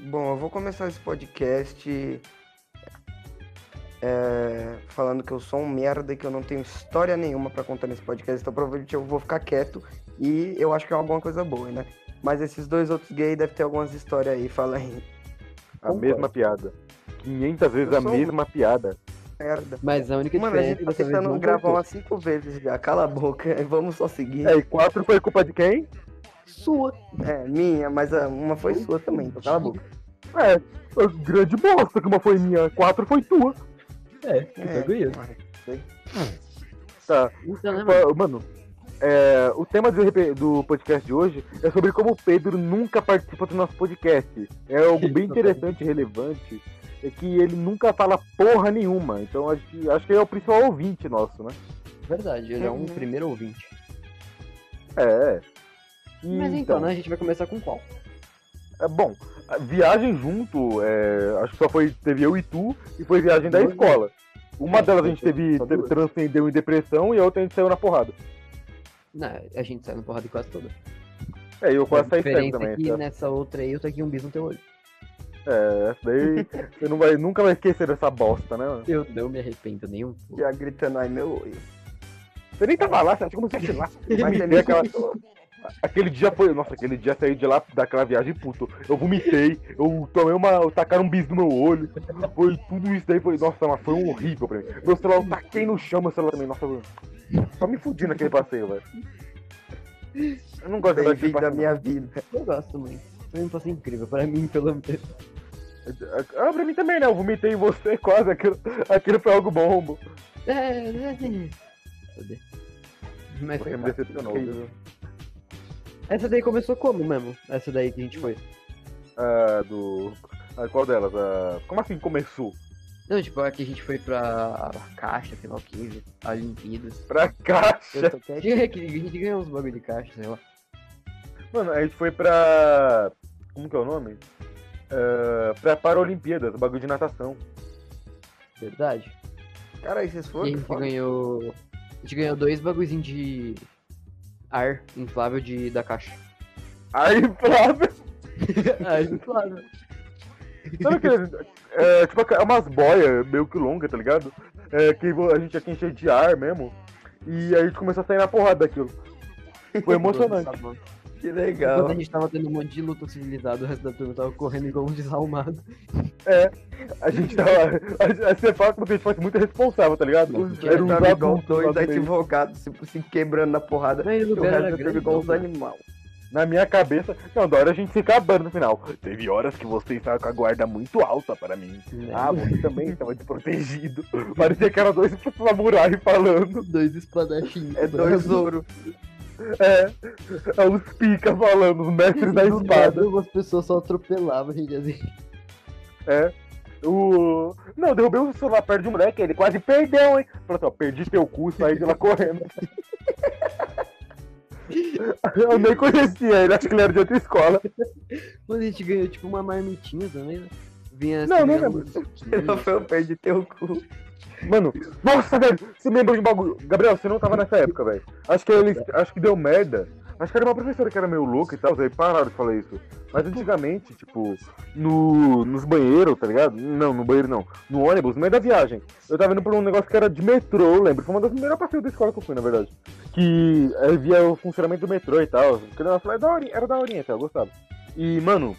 Bom, eu vou começar esse podcast é, falando que eu sou um merda e que eu não tenho história nenhuma pra contar nesse podcast, então provavelmente eu vou ficar quieto e eu acho que é alguma coisa boa, né? Mas esses dois outros gays devem ter algumas histórias aí, fala aí. A mesma piada. 500 vezes Eu a mesma piada. Merda. Mas a única Mano, a gente tá vez tentando não gravar umas cinco vezes já. Cala a boca, vamos só seguir. É, e quatro foi culpa de quem? Sua. É, minha, mas a- uma foi sua também, então cala a boca. É, grande bosta que uma foi minha, quatro foi tua. É, É, orgulhoso. Tá. Então, né, mano? É, o tema do, do podcast de hoje é sobre como o Pedro nunca participa do nosso podcast. É algo bem interessante e relevante. É que ele nunca fala porra nenhuma. Então acho que, acho que ele é o principal ouvinte nosso, né? Verdade, ele é um Uhum. primeiro ouvinte. É. E, Mas então, né, a gente vai começar com qual? É bom, a viagem junto, é, acho que só foi, teve eu e tu, e foi viagem da escola. Uma É, delas a gente teve, transcendeu em depressão e a outra a gente saiu na porrada. Não, a gente sai na porrada quase toda. É, e eu quase saí cego diferença também. é que tá? nessa outra aí eu tô aqui um bis no teu olho. É, essa daí você não vai, nunca vai esquecer dessa bosta, né? Eu não me arrependo um pouco. Já gritando, ai meu olho. Você nem tava lá, você acha como você lá? Mas é aquela... Aquele dia foi. Nossa, aquele dia saí de lá daquela viagem, puto. Eu vomitei, eu tomei uma. Eu tacaram um bis no meu olho. Foi tudo isso daí, foi. Nossa, mas foi um horrível pra mim. Meu celular eu taquei no chão, meu celular também. Nossa, eu... só me fudi naquele passeio, velho. Eu não gosto de daquele Bem-vindo da passeio. minha vida. Eu gosto muito. Foi um passo incrível, pra mim, pelo menos. Ah, pra mim também, né? Eu vomitei em você quase. Aquilo, aquilo foi algo bom. É, é, é. Foder. Mas foi Você me decepcionou, viu? Essa daí começou como mesmo? Essa daí que a gente foi. Ah, do. Ah, qual delas? Ah, como assim começou? Não, tipo, a que a gente foi pra caixa, lá o que, Olimpíadas. Pra caixa. Eu tô. Que a gente ganhou uns bagulho de caixa, sei lá. Mano, a gente foi pra. Como que é o nome? Ah, pra Paralimpíadas, bagulho de natação. Verdade. Cara, aí vocês E a foram? gente Foda. ganhou. A gente ganhou dois bagulhozinhos de ar inflável de, da caixa. Aí, Flávio, ar inflável. sabe aquele. É, tipo, é umas boias meio que longas, tá ligado? É, que a gente tinha que encher de ar mesmo. E aí a gente começou a sair na porrada daquilo. Foi emocionante. Que Enquanto legal. a gente tava tendo um monte de luta civilizado, o resto da turma tava correndo igual um desalmado. A gente tava. A, a, você fala como se a gente fosse muito responsável, tá ligado? Não, Os dois uns estavam igual dois advogados, se, se quebrando na porrada. Mas o resto grande. igual os não, animais. Na minha cabeça. Não, da hora a gente se acabando no final. Teve horas que você estava com a guarda muito alta para mim. né? Ah, você também estava desprotegido. Parecia que era dois samurai falando. dois espadachins. É dois ouro. É. É os pica falando, os mestres da espada. nada, Umas pessoas só atropelavam, gente, assim. É. O. Não, derrubei o celular perto de um moleque, ele quase perdeu, hein? Falou assim, ó, perdi teu cu, saí de lá correndo. Eu nem conhecia ele, acho que ele era de outra escola. Quando a gente ganhou, tipo, uma marmitinha também, né? Vinha Não, não lembro. Não foi eu perdi teu cu. Mano, nossa, velho, você lembra de um bagulho. Gabriel, você não tava nessa época, velho. Acho que eles. Acho que deu merda. Acho que era uma professora que era meio louca e tal, aí pararam de falar isso. Mas antigamente, tipo, no, nos banheiros, tá ligado? Não, no banheiro não. No ônibus, no meio da viagem. Eu tava indo por um negócio que era de metrô, eu lembro. Foi uma das primeiras passeios da escola que eu fui, na verdade. Que aí via o funcionamento do metrô e tal. Porque nossa, era da horinha, era da horinha até, eu gostava. E, mano,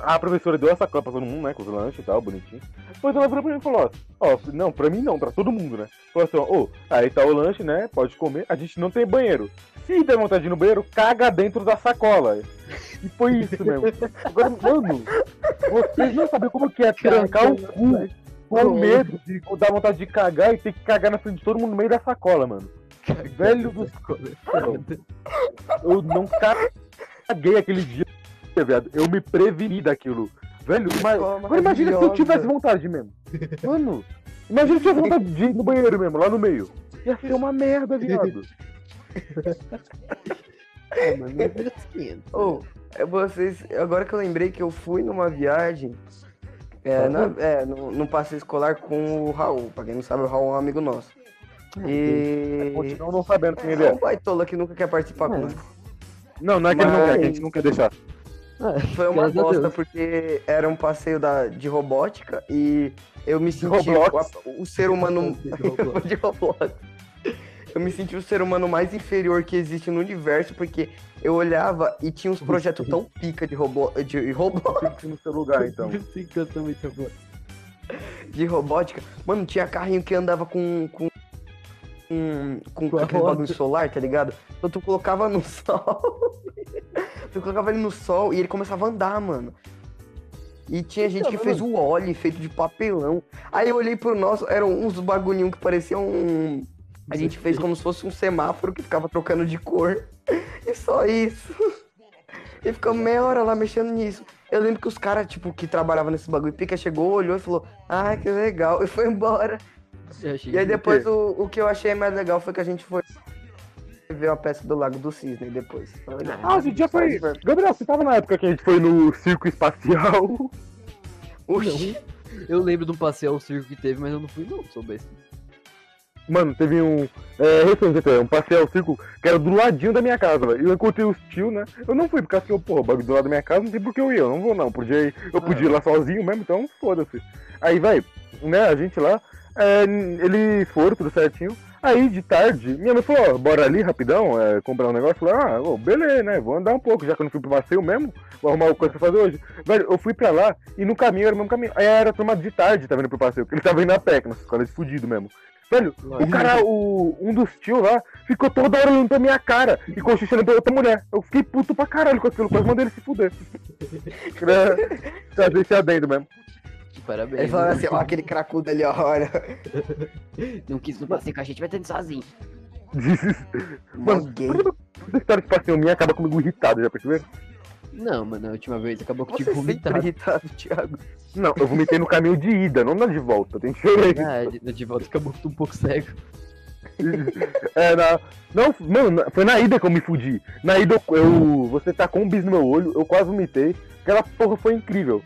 a professora deu essa cola pra todo mundo, né? Com os lanches e tal, bonitinho. Depois ela virou pra mim e falou, ó, ó, não, pra mim não, pra todo mundo, né? Falou assim, ó, ô, aí tá o lanche, né? Pode comer. A gente não tem banheiro. Se der vontade de ir no banheiro, caga dentro da sacola. E foi isso mesmo. Agora, mano, vocês não sabem como que é trancar o cu com medo de dar vontade de cagar e ter que cagar na frente de todo mundo no meio da sacola, mano. Velho do Eu não caguei aquele dia, viado. Eu me preveni daquilo. Velho, mas, agora imagina se eu tivesse vontade mesmo. Mano, imagina se eu tivesse vontade de ir no banheiro mesmo, lá no meio. Ia ser uma merda, viado. É, mano, não 500. Ô, é vocês. Agora que eu lembrei que eu fui numa viagem. É, na, é no, num passeio escolar com o Raul. Pra quem não sabe, o Raul é um amigo nosso. E. Continuam não sabendo quem ele É é. um baitola que nunca quer participar É. conosco. Não, não é que ele não quer, Mas- que a gente não quer deixar. Ah, Foi uma bosta, porque era um passeio da, de robótica e eu me senti o, o ser humano De Roblox. de Roblox. Eu me senti o ser humano mais inferior que existe no universo, porque eu olhava e tinha uns projetos tão pica de robô, de Roblox. Ir no seu lugar, então. De robótica. Mano, tinha carrinho que andava com. com. Com, aquele roda. bagulho solar, tá ligado? Então tu colocava no sol. tu colocava ele no sol e ele começava a andar, mano. E tinha gente que Então, fez o óleo feito de papelão. Aí eu olhei pro nosso, eram uns bagulhinhos que pareciam um. A gente fez como se fosse um semáforo que ficava trocando de cor. E só isso. E ficamos meia hora lá mexendo nisso. Eu lembro que os caras, tipo, que trabalhavam nesse bagulho, Pica chegou, olhou e falou, ah, que legal, e foi embora. E aí depois o, o que eu achei mais legal foi que a gente foi ver a peça do Lago do Cisne depois. Ah, esse dia foi. Gabriel, você tava na época que a gente foi no circo espacial? Oxi. Eu lembro de um passeio ao circo que teve, mas eu não fui não, sou besta. Mano, teve um. É, recente até, um passeio ao circo que era do ladinho da minha casa, velho. Eu encontrei os tio, né? Eu não fui, porque assim, eu, porra, o bagulho do lado da minha casa, não tem por que eu ir, eu não vou não. Podia ir, eu podia ir lá sozinho mesmo, então foda-se. Aí, vai, né, a gente lá, é, eles foram, tudo certinho. Aí, de tarde, minha mãe falou, ó, bora ali rapidão, é, comprar um negócio. Eu falei, ah, ô, beleza, né, vou andar um pouco, já que eu não fui pro passeio mesmo, vou arrumar alguma coisa pra fazer hoje. Velho, eu fui pra lá, e no caminho era o mesmo caminho. Aí era turma de tarde, tá vendo pro passeio, porque ele tava indo a pé, nossa é de fudido mesmo. Velho, o cara, o, um dos tios lá, ficou toda hora olhando pra minha cara e cochichando pra outra mulher. Eu fiquei puto pra caralho com aquilo, quase mandei ele se fuder. Queria trazer esse adendo mesmo. Parabéns. Ele falou né? assim, ó, aquele cracudo ali, ó, olha. Não quis no passeio com a gente, vai tendo sozinho. Mano, toda história de passeio minha acaba comigo irritado, já perceberam? Não, mano, a última vez acabou que tipo sempre vomitado. irritado, Thiago. Não, eu vomitei no caminho de ida, não na de volta, tem diferença. Ah, de, de volta acabou que tô um pouco cego. É, na... Não, mano, na- foi na ida que eu me fudi. Na ida eu, eu- você tacou um bis no meu olho, eu quase vomitei. Aquela porra foi incrível.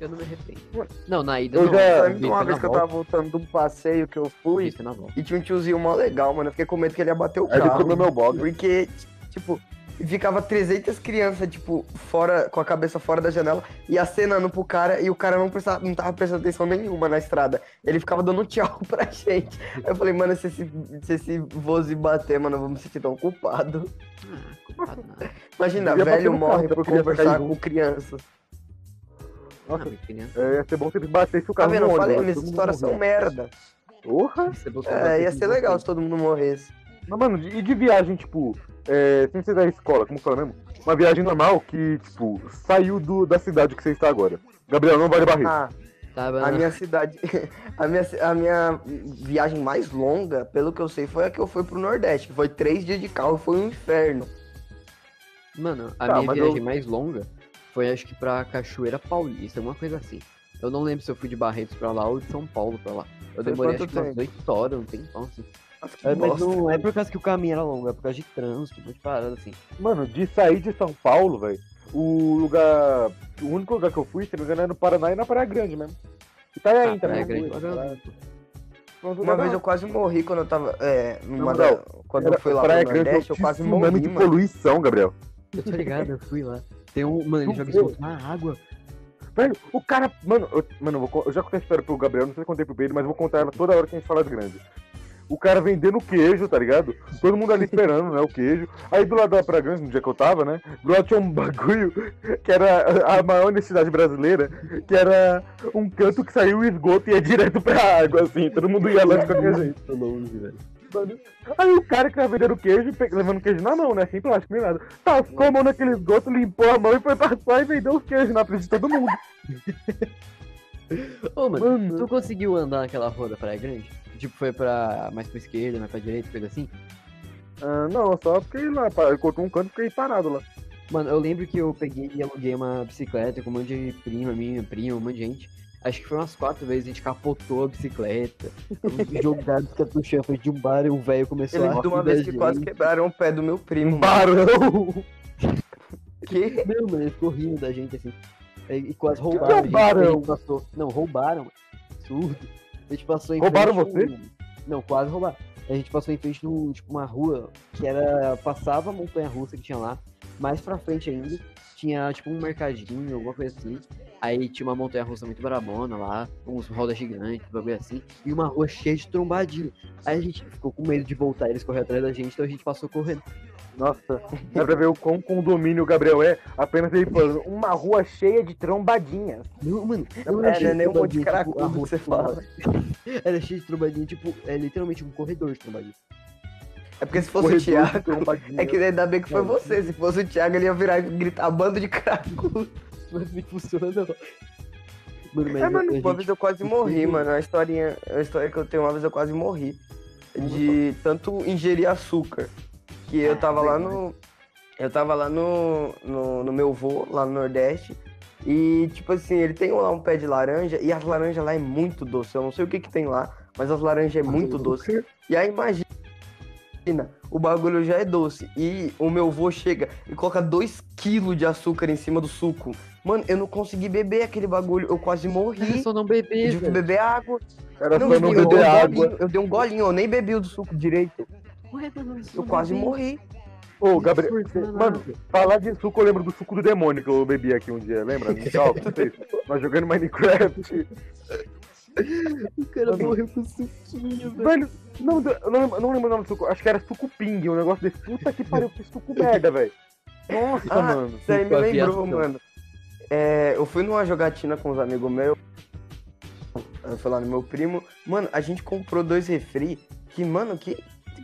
Eu não me arrependo. Não, na ida Eu não. já- Eu eu de uma vez que eu volta. tava voltando de um passeio que eu fui e tinha um tiozinho mó legal, mano. Eu fiquei com medo que ele ia bater o Aí ele carro. comeu meu bog. Porque, tipo, ficava 300 crianças, tipo, fora, com a cabeça fora da janela e acenando pro cara e o cara não, prestava, não tava prestando atenção nenhuma na estrada. Ele ficava dando tchau pra gente. Aí eu falei, mano, se esse, se esse voze bater, mano, eu vou me sentir tão culpado. Ah, culpado. Imagina, velho morre carro, por eu conversar com crianças. Nossa, Não, criança. é, ia ser bom se ele batesse o Tá carro vendo? no Eu falei, minhas histórias são merda. Porra! É, ia ser legal se todo mundo morresse. Mas, mano, e de viagem, tipo, é, sem ser da escola, como fala mesmo? Uma viagem normal que, tipo, saiu do, da cidade que você está agora. Gabriel, não vale barriga. Ah, Tava a minha cidade. A minha, a minha viagem mais longa, pelo que eu sei, foi a que eu fui pro Nordeste. que Foi três dias de carro, foi um inferno. Mano, a Tá, minha viagem eu- mais longa foi acho que pra Cachoeira Paulista, alguma coisa assim. Eu não lembro se eu fui de Barretos pra lá ou de São Paulo pra lá. Eu Foi demorei acho que umas tempo? 8 horas, um tempão assim. Que É, mas não é por causa que o caminho era longo, é por causa de trânsito, muito parado assim. Mano, de sair de São Paulo, velho, o lugar. O único lugar que eu fui, se não me engano, é no Paraná e na Praia Grande mesmo. Itajaí Ah, também. Praia eu Grande, fui, Praia né? Pronto, Uma vez eu quase morri quando eu tava. É, numa da- quando Era eu fui lá Praia pro Grande, Nordeste, eu quase morri, de mano. poluição, Gabriel. Eu tô ligado, eu fui lá. Tem um. Mano, ele joga viu? esgoto na água. Velho, o cara. Mano, eu, mano, eu, eu já contei a história pro Gabriel, não sei se contei pro Pedro, mas eu vou contar ela toda hora que a gente falar de grande. O cara vendendo queijo, tá ligado? Todo mundo ali esperando, né? O queijo. Aí do lado da Praia Grande, no dia que eu tava, né? Do lado tinha um bagulho que era a maior honestidade brasileira, que era um canto que saiu o esgoto e ia direto pra água, assim. Todo mundo ia lá de qualquer jeito. Tô longe, velho. Mano, Aí o cara que tava vendendo queijo, levando queijo na mão, né? Sem plástico nem nada. Tascou a mão naquele esgoto, limpou a mão e foi passar e vendeu os queijos na frente de todo mundo. Ô, mano, Mano. tu conseguiu andar naquela rua da Praia Grande? Tipo, foi pra mais pra esquerda, mais pra direita, coisa assim? Ah, não, só fiquei lá, cortou um canto e fiquei parado lá. Mano, eu lembro que eu peguei e aluguei uma bicicleta com um monte de prima, minha prima, um monte de gente. Acho que foi umas quatro vezes, a gente capotou a bicicleta. Jogaram a bicicleta no chão, foi de um bar e um velho começou a lembro de uma vez que quase quebraram o pé do meu primo. Barão! Que? Não, mano, ele ficou rindo da gente assim. E, quase que é roubaram. um a a gente passou. Não, roubaram, mano. Surdo. A gente passou em Roubaram frente num- Não, quase roubaram. A gente passou em frente num, tipo, uma rua que era. Passava a montanha russa que tinha lá. mais pra frente ainda, tinha tipo um mercadinho, alguma coisa assim. Aí tinha uma montanha russa muito brabona lá, uns rodas gigantes, um bagulho assim, e uma rua cheia de trombadinho. Aí a gente ficou com medo de voltar, eles correram atrás da gente, então a gente passou correndo. Nossa, dá pra ver o quão condomínio o Gabriel é, apenas ele falando, uma rua cheia de trombadinhas. Não, mano, não É, era cheio né, nem um monte de tipo, cracudo rua que você fala. Era cheio de trombadinha, tipo, é literalmente um corredor de trombadinha. É porque se fosse Corredor o Thiago. É que ainda bem que foi Não. você. Se fosse o Thiago, ele ia virar e gritar bando de cracudo. Mas não funciona não. Mano, mas É, a mano, gente- uma vez eu quase morri, mano. É uma historinha, é uma história que eu tenho, uma vez eu quase morri. De tanto ingerir açúcar. Que eu tava lá no. Eu tava lá no, no, no meu vô, lá no Nordeste. E, tipo assim, ele tem lá um pé de laranja. E as laranjas lá é muito doce. Eu não sei o que que tem lá, mas as laranjas é muito doce. E aí imagina, o bagulho já é doce. E o meu vô chega e coloca 2 kg de açúcar em cima do suco. Mano, eu não consegui beber aquele bagulho. Eu quase morri. só não Eu beber, tive que beber água. Era Não, só eu, não dei- eu dei beber um água. golinho, eu dei um golinho, eu nem bebi o do suco direito. Ué, mano, só Eu quase morri. Ô, Gabriel, Forçando mano, falar de suco, eu lembro do suco do demônio que eu bebi aqui um dia, lembra? No? Nós jogando Minecraft. O cara Mano. morreu com suquinho, velho. Velho, não, eu não, não lembro o nome do suco, acho que era suco ping, um negócio desse. Puta que pariu, que suco merda, velho. Nossa, Ah, mano. Isso aí me Suco lembrou, mano. É, eu fui numa jogatina com os amigos meus. Eu fui lá no meu primo. Mano, a gente comprou dois refri. Que, mano, que,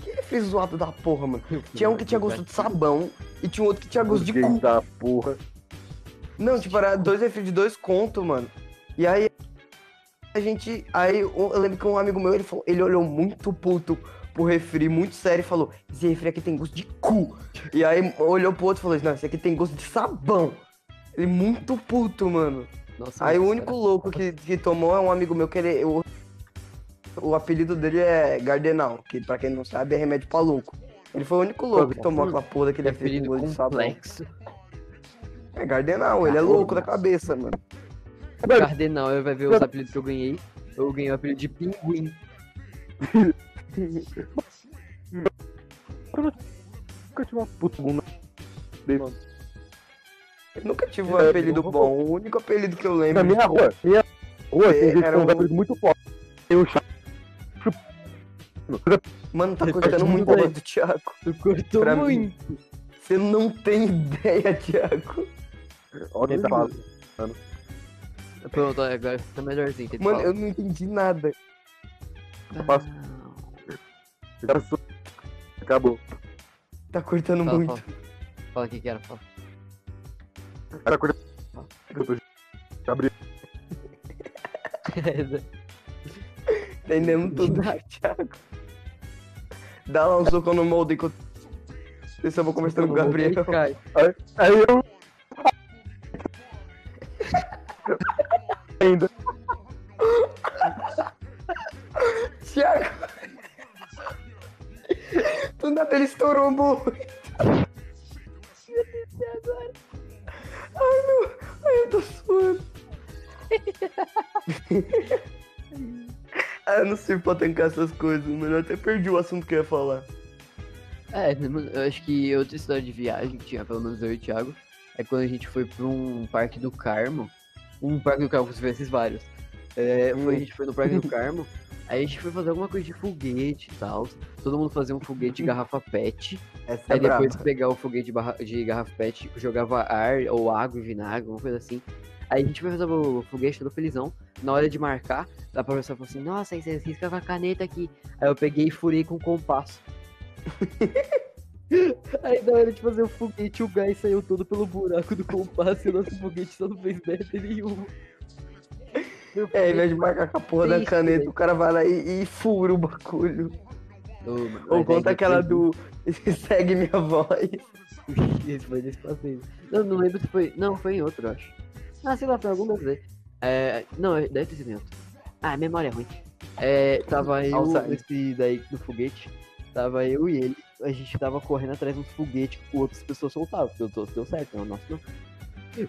que refri zoado da porra, mano. Tinha um que tinha gosto de sabão e tinha um outro que tinha gosto de cu. da porra. Não, tipo, era dois refri de dois conto, mano. E aí a gente. Aí eu eu lembro que um amigo meu, ele, falou, ele olhou muito puto pro refri, muito sério, e falou: Esse refri aqui tem gosto de cu. E aí olhou pro outro e falou: Não, esse aqui tem gosto de sabão. Ele muito puto, mano. Nossa, Aí o único cara, louco que, que tomou é um amigo meu que ele. O, o apelido dele é Gardenal, que pra quem não sabe é remédio pra louco. Ele foi o único louco que tomou aquela porra daquele é refri com gosto de sabão. É Gardenal, ele é louco da cabeça, mano. Velho, Cardenal, ele vai ver os apelidos que eu ganhei. Eu ganhei o apelido de pinguim. nunca tive uma puta bunda. Eu nunca tive um É, apelido eu- bom. O único apelido que eu Na lembro. minha rua, minha rua tem É, gente um- apelidos muito fortes. Tem o chá. Mano, tá cortando muito a do Thiago. Tu cortou Pra mim. muito. Você não tem ideia, Thiago. Olha tá falando. Pronto, agora tá melhorzinho. que Mano, fala. eu não entendi nada. faço- Cara, su- Acabou. Tá cortando Fala, muito. fala. Fala o que que era, fala. Coisa. Eu tô- Gabriel. Entendemos tudo, Thiago. Dá lá um soco no molde enquanto. Eu vou conversando com o Gabriel. Aí eu. Muito. Ai, meu. Ai, eu tô suando. ah, eu não sei pra tancar essas coisas, mano. Eu até perdi o assunto que eu ia falar. É, eu acho que outra história de viagem que tinha, pelo menos eu e o Thiago, é quando a gente foi pra um parque do Carmo. Um parque do Carmo, com esses vários. É, foi, a gente foi no parque do Carmo, aí a gente foi fazer alguma coisa de foguete e tal. Todo mundo fazia um foguete de garrafa pet. Essa é Aí depois brava. pegar o foguete de, barra- de garrafa pet, jogava ar ou água e vinagre, alguma coisa assim. Aí a gente foi fazer o foguete todo felizão. Na hora de marcar, a professora falou assim, nossa, aí você risca com a caneta aqui. Aí eu peguei e furei com o compasso. aí na hora de fazer o foguete, o gás saiu todo pelo buraco do compasso e o nosso foguete só não fez merda nenhuma. É, ao invés de foguete- marcar com a porra da Triste, caneta, velho. o cara vai lá e, e fura o bagulho. Mano, Ou aí conta aquela do. Segue minha voz. Esse foi desse passeio. Não, não lembro se foi. Não, foi em outro, eu acho. Ah, sei lá, foi algum aí. É. Não, deve ter sido em outro. Ah, memória ruim. É, tava eu, esse daí do foguete. Tava eu e ele. A gente tava correndo atrás de uns foguetes que outras pessoas soltavam, porque o outro deu certo, não, o nosso não.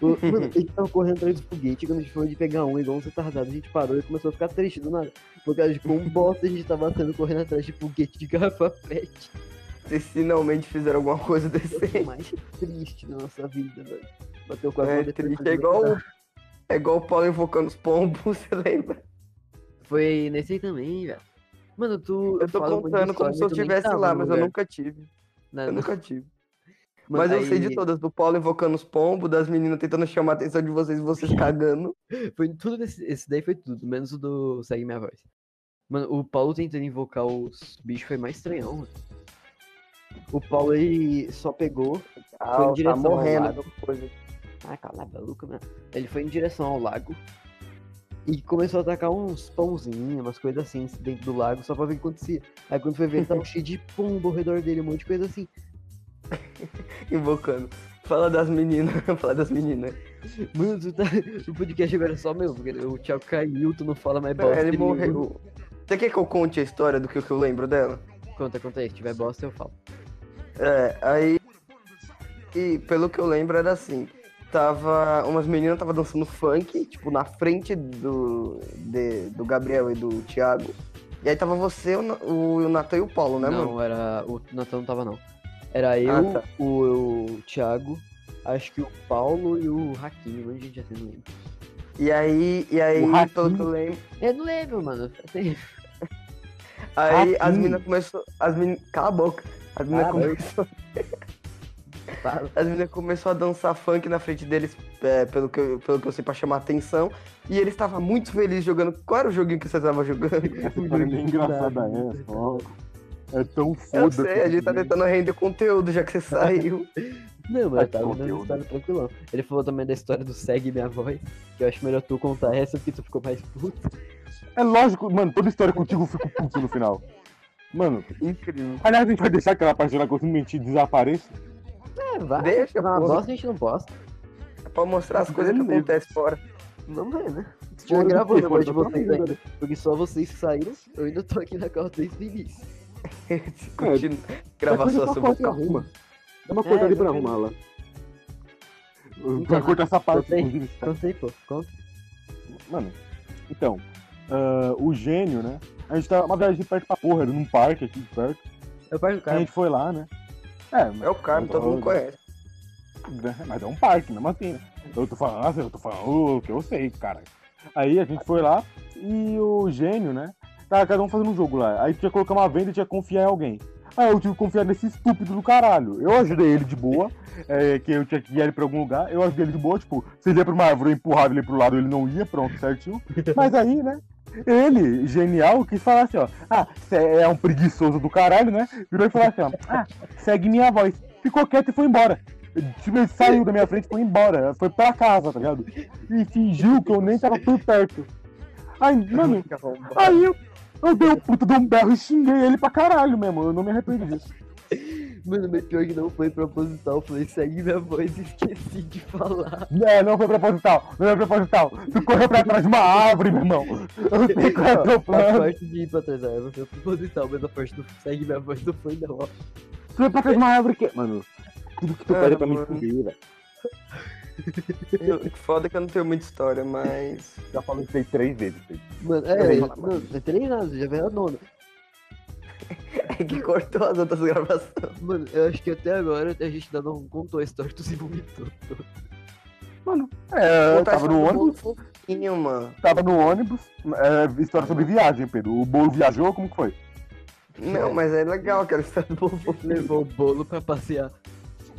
Mano, a gente tava correndo atrás do foguete, quando a gente foi de pegar um, igual um retardado, a gente parou e começou a ficar triste do nada. Porque a gente, como bosta, a gente tava sendo correndo atrás de foguete de garrafa pet. Vocês finalmente fizeram alguma coisa O decente. mais triste da nossa vida, velho. Bateu com a É triste, é igual, o- é igual o Paulo invocando os pombos, você lembra? Foi nesse aí também, velho. Mano, tu. Eu tô um contando como se eu estivesse lá, mas eu lugar. nunca tive. Não, Eu não. nunca tive. Mas eu sei de aí todas, do Paulo invocando os pombos, das meninas tentando chamar a atenção de vocês e vocês cagando. Foi tudo desse. Esse daí foi tudo, menos o do Segue Minha Voz. Mano, o Paulo tentando invocar os bichos foi mais estranhão, mano. O Paulo, ele só pegou. Ah, em tá direção ao morrendo. lago. Coisa. Ah, cala a boca, mano. Ele foi em direção ao lago. E começou a atacar uns pãozinhos, umas coisas assim, dentro do lago, só pra ver o que acontecia. Aí quando foi ver, tava cheio de pombo ao redor dele, um monte de coisa assim. Invocando. Fala das meninas, fala das meninas. Mano, tu tá... o podcast agora é só meu, porque o Thiago caiu, tu não fala mais É, bosta. ele morreu. Você quer que eu conte a história do que, eu lembro dela? Conta, conta aí, se tiver bosta eu falo. É, aí. E pelo que eu lembro era assim. Tava. Umas meninas tava dançando funk, tipo, na frente do. de- do Gabriel e do Thiago. E aí tava você, o, o Natan e o Paulo, né, não, mano? era. O Natan não tava não. Era eu, tá. o, o Thiago, acho que o Paulo e o Raquinho, onde a gente já tem, não lembro. E aí, e aí, O Ratinho. pelo que eu lembro. Eu não lembro, mano. Tem- Aí as Ratinho. meninas começou. As meninas. Cala a boca. As meninas Cala a boca. começou. As meninas começou a dançar funk na frente deles, é, pelo, que eu, pelo que eu sei, pra chamar atenção. E eles estavam muito felizes jogando. Qual era o joguinho que vocês estavam jogando? Essa história é bem engraçada essa, ó. É tão Eu foda. sei, a gente tá tentando render conteúdo já que você saiu. Não, mas tava conteúdo. dando história tranquilão. Ele falou também da história do Segue Minha Voz, que eu acho melhor tu contar essa, porque tu ficou mais puto. É lógico, mano, toda história contigo eu fico puto no final. Mano, Incrível. aliás, a gente vai deixar aquela parte lá eu simplesmente desapareça. É, vai. Deixa, pô. bosta a gente não posta. É pra mostrar as coisas que acontecem fora. Não é, né? Tiver do gravando quê? depois de vocês ainda. Porque só vocês que saíram, eu ainda tô aqui na calça desde o início. Continua. Gravação Vai sobre cortar, você arruma. Dá uma É, coisa ali pra arrumar lá. Então, Vai cortar essa parte, contei. inclusive. Contei, pô. Conta. Mano, então, ah, o gênio, né? A gente tá uma viagem perto pra porra, era num parque aqui perto. Eu parto do A carro. gente foi lá, né? É, mas, É o Carmo, todo mundo conhece. mas é um parque, mesmo assim, né? Eu tô falando eu tô falando o que eu sei, cara. Aí a gente foi lá e o gênio, né? Tava cada um fazendo um jogo lá. Aí tinha que colocar uma venda e tinha que confiar em alguém. Aí eu tive que confiar nesse estúpido do caralho. Eu ajudei ele de boa, é, que eu tinha que guiar ele pra algum lugar. Eu ajudei ele de boa, tipo, se ele ia pra uma árvore, eu empurrava ele pro lado, ele não ia, pronto, certinho. Mas aí, né? Ele, genial, quis falar assim, ó. Ah, cê é um preguiçoso do caralho, né? Virou e falou assim, ó. Ah, segue minha voz. Ficou quieto e foi embora. Tipo, ele saiu da minha frente e foi embora. Foi pra casa, tá ligado? E fingiu que eu nem tava por perto. Aí, mano, aí eu, eu dei um puta de um berro e xinguei ele pra caralho mesmo. Eu não me arrependo disso. Mano, mas pior que não foi proposital. Falei, segue minha voz e esqueci de falar. É, não foi proposital, não foi proposital. Tu correu pra trás de uma árvore, meu irmão. Eu sei qual é o teu A plano. parte de ir pra trás da árvore foi proposital, mas a parte do segue minha voz não foi não. Tu foi pra trás de uma árvore que. Mano, tudo que tu Ah, pede é pra me fuder, velho. Eu- Foda que eu não tenho muita história, mas. Já falei isso aí três vezes. Mano, é, ia não, não é treinado, já veio a nona. É que cortou as outras gravações. Mano, eu acho que até agora a gente ainda não contou a história do se vomitou. Mano, é, eu tava no ônibus, fofinho, mano. tava no ônibus. É, história sobre viagem, Pedro. O bolo viajou, como que foi? Não, mas é legal aquela história do bolo. Levou o bolo pra passear.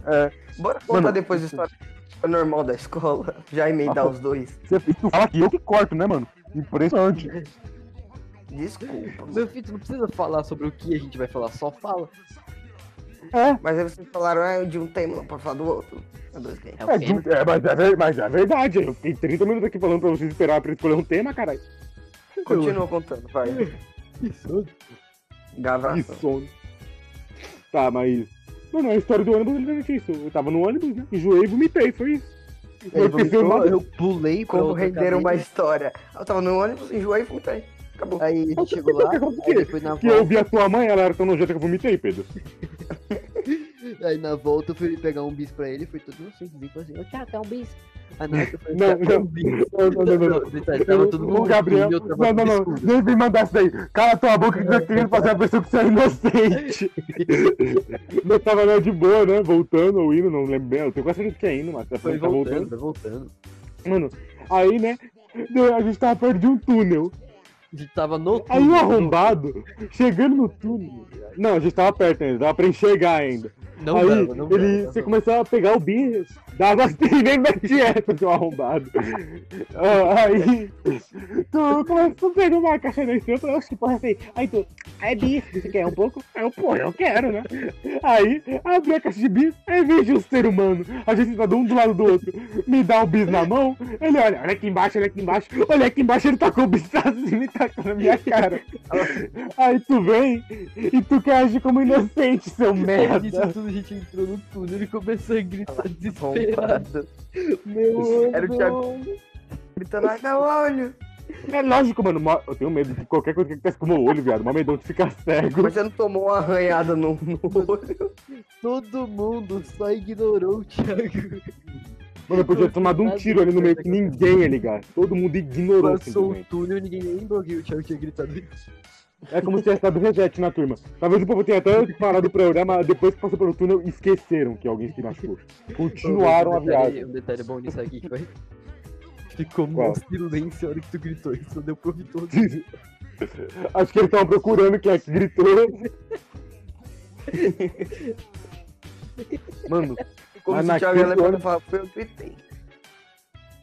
É, Bora contar Mano, depois a história normal da escola. Já emendar Ah, os dois. você, tu fala que eu que corto, né, mano? Impressionante. Desculpa. Meu filho, tu não precisa falar sobre o que a gente vai falar, só fala. É, Mas aí vocês falaram ah, de um tema não pra falar do outro. É dois. É é, de- é, mas, é, mas é verdade. Eu fiquei 30 minutos aqui falando pra vocês esperar pra escolher um tema, caralho. Continua contando, vai. Isso. Que Gravação. sono. Tá, mas. Mano, a história do ônibus é literalmente isso. Eu tava no ônibus, né? Enjoei e vomitei, foi isso. Ele Eu vomitou, eu pulei pra Como outra render uma história. Eu tava no ônibus, enjoei e vomitei. Acabou. Aí a gente chegou lá, aí depois na Que eu volta, vi a tua mãe, ela era tão nojenta que eu vomitei, Pedro. aí na volta eu fui pegar um bis pra ele, foi todo inocente, e falou assim, ô Thiago, quer um bis? A Nata foi Não, não. Não, não, não, não. tava todo mundo Gabriel. Não, não, não. Nem vem mandar isso daí. Cala tua boca que tá querendo fazer a pessoa que você é inocente. Eu tava lá de boa, né? Voltando ou indo, não lembro bem. Eu tenho quase certeza que é indo, mas tá Foi tá voltando, foi voltando. Mano, aí, né? A gente tava perto de um túnel. A gente tava no Aí o túnel, arrombado, chegando no túnel. Não, a gente tava perto ainda, dava pra enxergar ainda. Não aí dava, não ele, dava, você começou a pegar o bis, dava assim, nem essa, seu arrombado. Ah, aí tu começou a pegar uma caixa de eu falei, oxe, que porra essa aí? Tu, é bis, você quer um pouco? Aí eu, pô, eu quero, né? Aí abri a caixa de bis, aí vejo um ser humano, a gente tá um do lado do outro, me dá o bis na mão, ele olha, olha aqui embaixo, olha aqui embaixo, olha aqui embaixo, ele tacou o bis assim, me tacou na minha cara. Aí tu vem e tu quer agir como inocente, seu merda. A gente entrou no túnel e começou a gritar desesperado. Arrombado. Meu Era o Thiago. Gritando, ai meu olho. É lógico, mano, eu tenho medo de qualquer coisa que acontece com o meu olho, viado. Mó medão de ficar cego. Mas você não tomou uma arranhada no, no olho. Todo mundo só ignorou o Thiago. Mano, eu podia ter tomado um tiro ali no meio que ninguém ia ligar. Todo mundo ignorou Passou o túnel e ninguém lembrou que o Thiago tinha gritado isso. É como se tivesse dado reset na turma. Talvez o povo tenha até parado pra olhar, mas depois que passou pelo túnel, esqueceram que alguém se machucou. Continuaram a um viagem. Um detalhe bom nisso aqui foi. Ficou mó silêncio a hora que tu gritou, isso deu pro todo. Acho que eles estavam procurando quem é que gritou. Mano, Como Mas se o Thiago ia levantar e falar, foi eu gritei.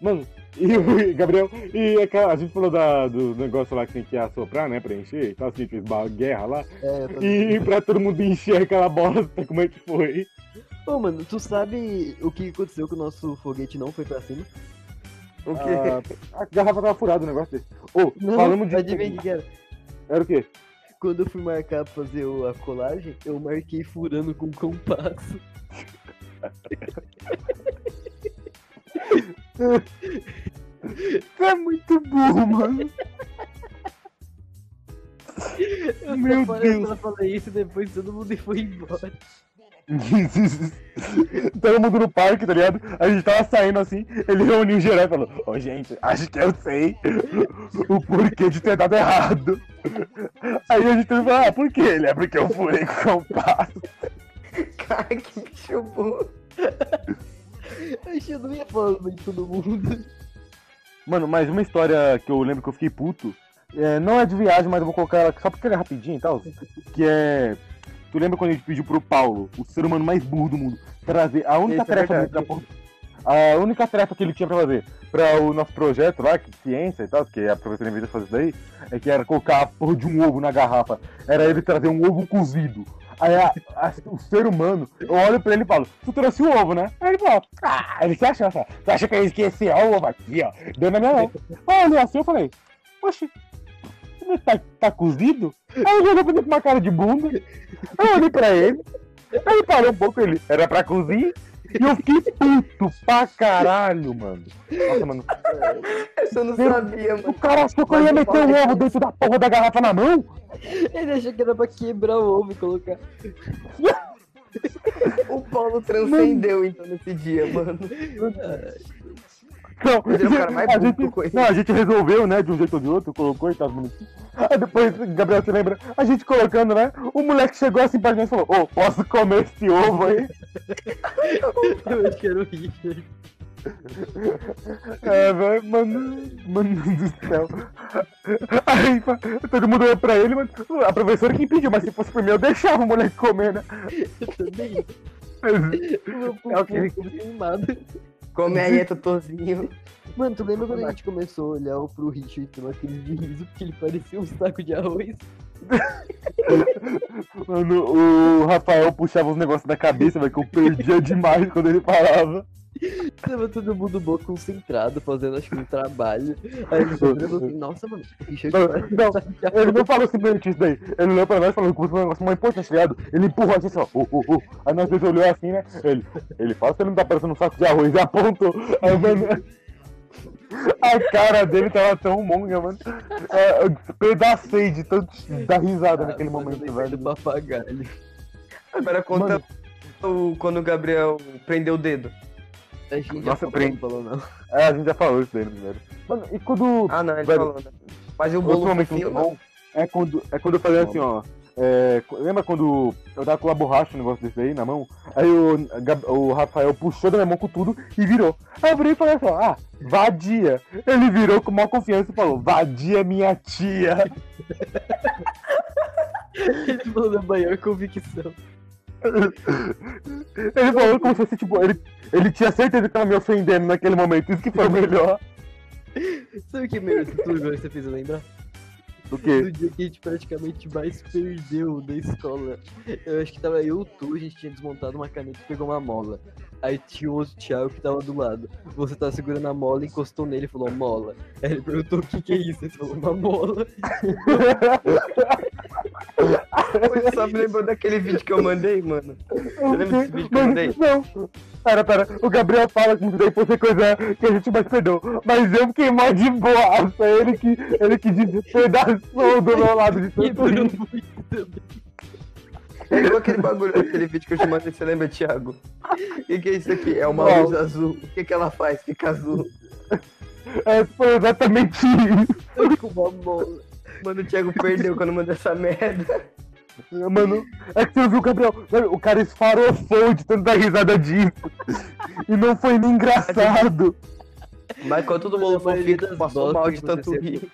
Mano, e o Gabriel, e aquela, a gente falou da, do negócio lá que tem que assoprar, né, pra encher e tal, assim, fez guerra lá. É, tô- E pra todo mundo encher aquela bosta, como é que foi? Ô, mano, tu sabe o que aconteceu que o nosso foguete não foi pra cima? O quê? Ah, a garrafa tava furada, um negócio desse. Ô, falamos de. adivinha o que era? Era o quê? Quando eu fui marcar pra fazer o- a colagem, eu marquei furando com compasso. Você é muito burro, mano. Eu Meu Deus. Eu só falei isso depois todo mundo foi embora. Todo mundo no parque, tá ligado? A gente tava saindo assim, ele reuniu geral e falou: Ô gente, acho que eu sei o porquê de ter dado errado. Aí a gente falou: Ah, por quê? Ele é porque eu furei com o compasso. Cara, que bicho que eu não ia falar de todo mundo. Mano, mas uma história que eu lembro que eu fiquei puto, é, não é de viagem, mas eu vou colocar ela só porque ela é rapidinho e tal, que é... Tu lembra quando a gente pediu pro Paulo, o ser humano mais burro do mundo, trazer a única Isso é tarefa verdade. da porra- a única tarefa que ele tinha pra fazer pra o nosso projeto lá, que ciência e tal, que a professora inventou fazer isso daí, é que era colocar a porra de um ovo na garrafa. Era ele trazer um ovo cozido. Aí a- a- o ser humano, eu olho pra ele e falo, tu trouxe o ovo, né? Aí ele fala, ah, ele se fala, tu acha que eu? Ó, o ovo aqui, ó. Deu na minha mão. Aí olhei assim, eu falei, ele tá, tá cozido? Aí ele olhou pra mim com uma cara de bunda. Eu olhei pra ele. Aí ele parou um pouco, ele, era pra cozinhar? E eu fiquei puto pra caralho, mano. Nossa, mano. Essa eu não Meu- sabia, O mano. cara achou que eu ia meter o ovo dentro da porra da garrafa na mão? Ele achou que era pra quebrar o ovo e colocar. O Paulo transcendeu, então, nesse dia, mano. Não, ele é o cara mais a gente, que não, a gente resolveu, né, de um jeito ou de outro, colocou e tal, bonitinho. Aí depois, Gabriel, você lembra? A gente colocando, né? O moleque chegou assim pra gente e falou, ô, posso comer esse ovo aí? Eu acho que era o Richard. É, velho, mano, mano do céu. Aí todo mundo olhou pra ele, mas a professora que pediu, mas se fosse por mim eu deixava o moleque comer, né? Eu também. Mas- Eu ok. fiquei queimado. Come aí, Totozinho. Mano, tu lembra quando a gente começou a olhar pro Richard e tomar aquele de riso porque ele parecia um saco de arroz? Mano, o Rafael puxava os negócios da cabeça, velho, que eu perdia demais quando ele falava. Tava todo mundo bom concentrado, fazendo acho que um trabalho. Aí ele olhando assim, nossa, mano, o Richard Não, parece não, de Ele não falou simplesmente isso daí. Ele olhou pra nós falando que foi um negócio mais importante, tá ligado? Ele empurrou assim, só, oh, oh, oh. Aí nós dois olhou assim, né? Ele, ele fala que ele não tá parecendo um saco de arroz e apontou. Aí, mano, a cara dele tava tão monga, mano. É, eu pedacei de tanto dar risada naquele Ah, mano, momento, velho. do papagaio. Agora conta o- quando o Gabriel prendeu o dedo. A gente já Nossa, falou, prende. não falou não. É, a gente já falou isso no primeiro. Mano, e quando. Ah, não, ele Velho, falou, né? Mas o bolo momento muito bom é quando, é quando eu falei assim, ó. é, lembra quando eu tava com a borracha, um negócio desse aí na mão? Aí o, o Rafael puxou da minha mão com tudo e virou. Aí eu virei e falei assim, ó, ah, vadia. Ele virou com maior confiança e falou, vadia minha tia. Ele falou da maior convicção. Ele falou como se fosse, tipo, ele, ele tinha certeza que tava me ofendendo naquele momento, isso que foi o melhor. Sabe o que melhor que tudo você fez lembrar? Do que? Do dia que a gente praticamente mais perdeu da escola. Eu acho que tava eu e tu, a gente tinha desmontado uma caneta e pegou uma mola. Aí tinha o outro Thiago que tava do lado. Você tava segurando a mola, encostou nele e falou mola. Aí ele perguntou o que que é isso? Ele falou uma mola. Você só me lembrou daquele vídeo que eu mandei, mano. Você lembra desse vídeo que eu mandei? não. Pera, pera. O Gabriel fala como se daí fosse coisa que a gente mais perdeu. Mas eu fiquei mó de boaça. Ele que, ele que despedaçou do meu lado de tanto É igual aquele bagulho, aquele vídeo que eu te mandei, você lembra, Thiago? O que, que é isso aqui? É uma luz azul. O que, que ela faz? Fica azul. É, foi exatamente isso. Mano, o Thiago perdeu quando mandou essa merda. Mano, é que você viu o Gabriel. Mano, o cara esfarofou de tanto dar risada disso. E não foi nem engraçado. Mas quando todo mundo fofinho, das passou mal de tanto rir.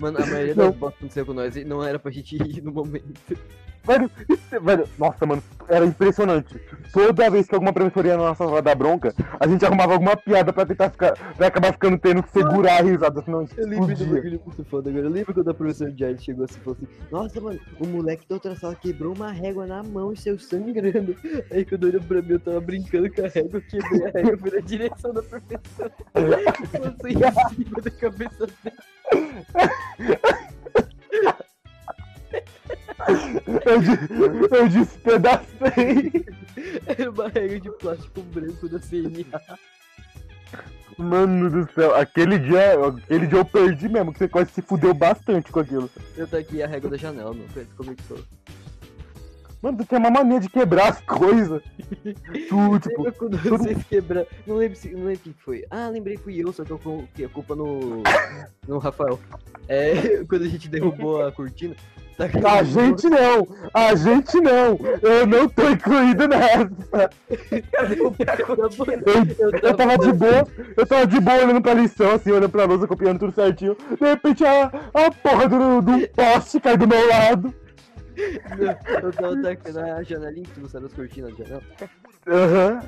Mano, a maioria Não. das bostas aconteceu com nós e não era pra gente ir no momento. Velho, isso- velho, nossa, mano, era impressionante. Toda vez que alguma professora ia na nossa sala da bronca, a gente arrumava alguma piada pra tentar ficar. pra acabar ficando tendo que segurar a risada, senão a gente Eu lembro do bagulho muito foda agora. Eu lembro quando a professora de arte chegou assim e falou assim: Nossa, mano, o moleque da outra sala quebrou uma régua na mão e saiu sangrando. Aí quando olhou pra mim, eu tava brincando com a régua, quebrei a régua, na direção da professora. Passei em cima da cabeça dela. Eu, eu despedacei. Era uma régua de plástico branco da CNA. Mano do céu, aquele dia, aquele dia eu perdi mesmo, que você quase se fudeu bastante com aquilo. Eu tô aqui a régua da janela, não conhece como é que sou. Mano, tu tem uma mania de quebrar as coisas. Tu, tipo, Lembra quando todo- vocês quebraram? Não lembro, se, não lembro quem foi. Ah, lembrei, fui eu, só que eu coloquei a culpa no. no Rafael. É, quando a gente derrubou a cortina. Tá a gente não, a gente não. Eu não tô incluído nessa. Eu, eu tava de boa, eu tava de boa olhando pra lição, assim, olhando pra lousa, copiando tudo certinho. De repente a, a porra do, do poste cai do meu lado. Eu tava tacando a janelinha, que não sabe as cortinas da janela. Aham.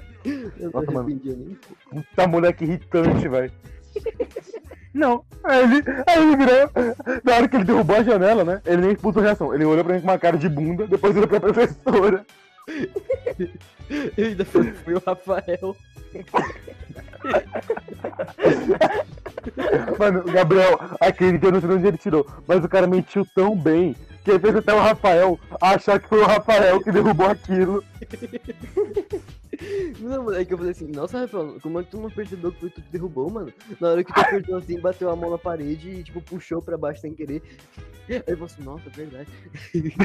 Eu Nossa, mano. Puta moleque irritante, velho. Não, aí ele, aí ele virou. Na hora que ele derrubou a janela, né? Ele nem expulsou reação. Ele olhou pra mim com uma cara de bunda, depois olhou pra professora. Eu ainda fui, o Rafael. Mano, o Gabriel, aquele dia eu não sei de onde ele tirou, mas o cara mentiu tão bem que fez até o Rafael achar que foi o Rafael que derrubou aquilo. Não, mano, é que eu falei assim, nossa, Rafael, como é que tu não percebeu que foi tu derrubou, mano? Na hora que tu apertou assim, bateu a mão na parede e, tipo, puxou pra baixo sem querer. Aí eu falei assim, nossa, é verdade.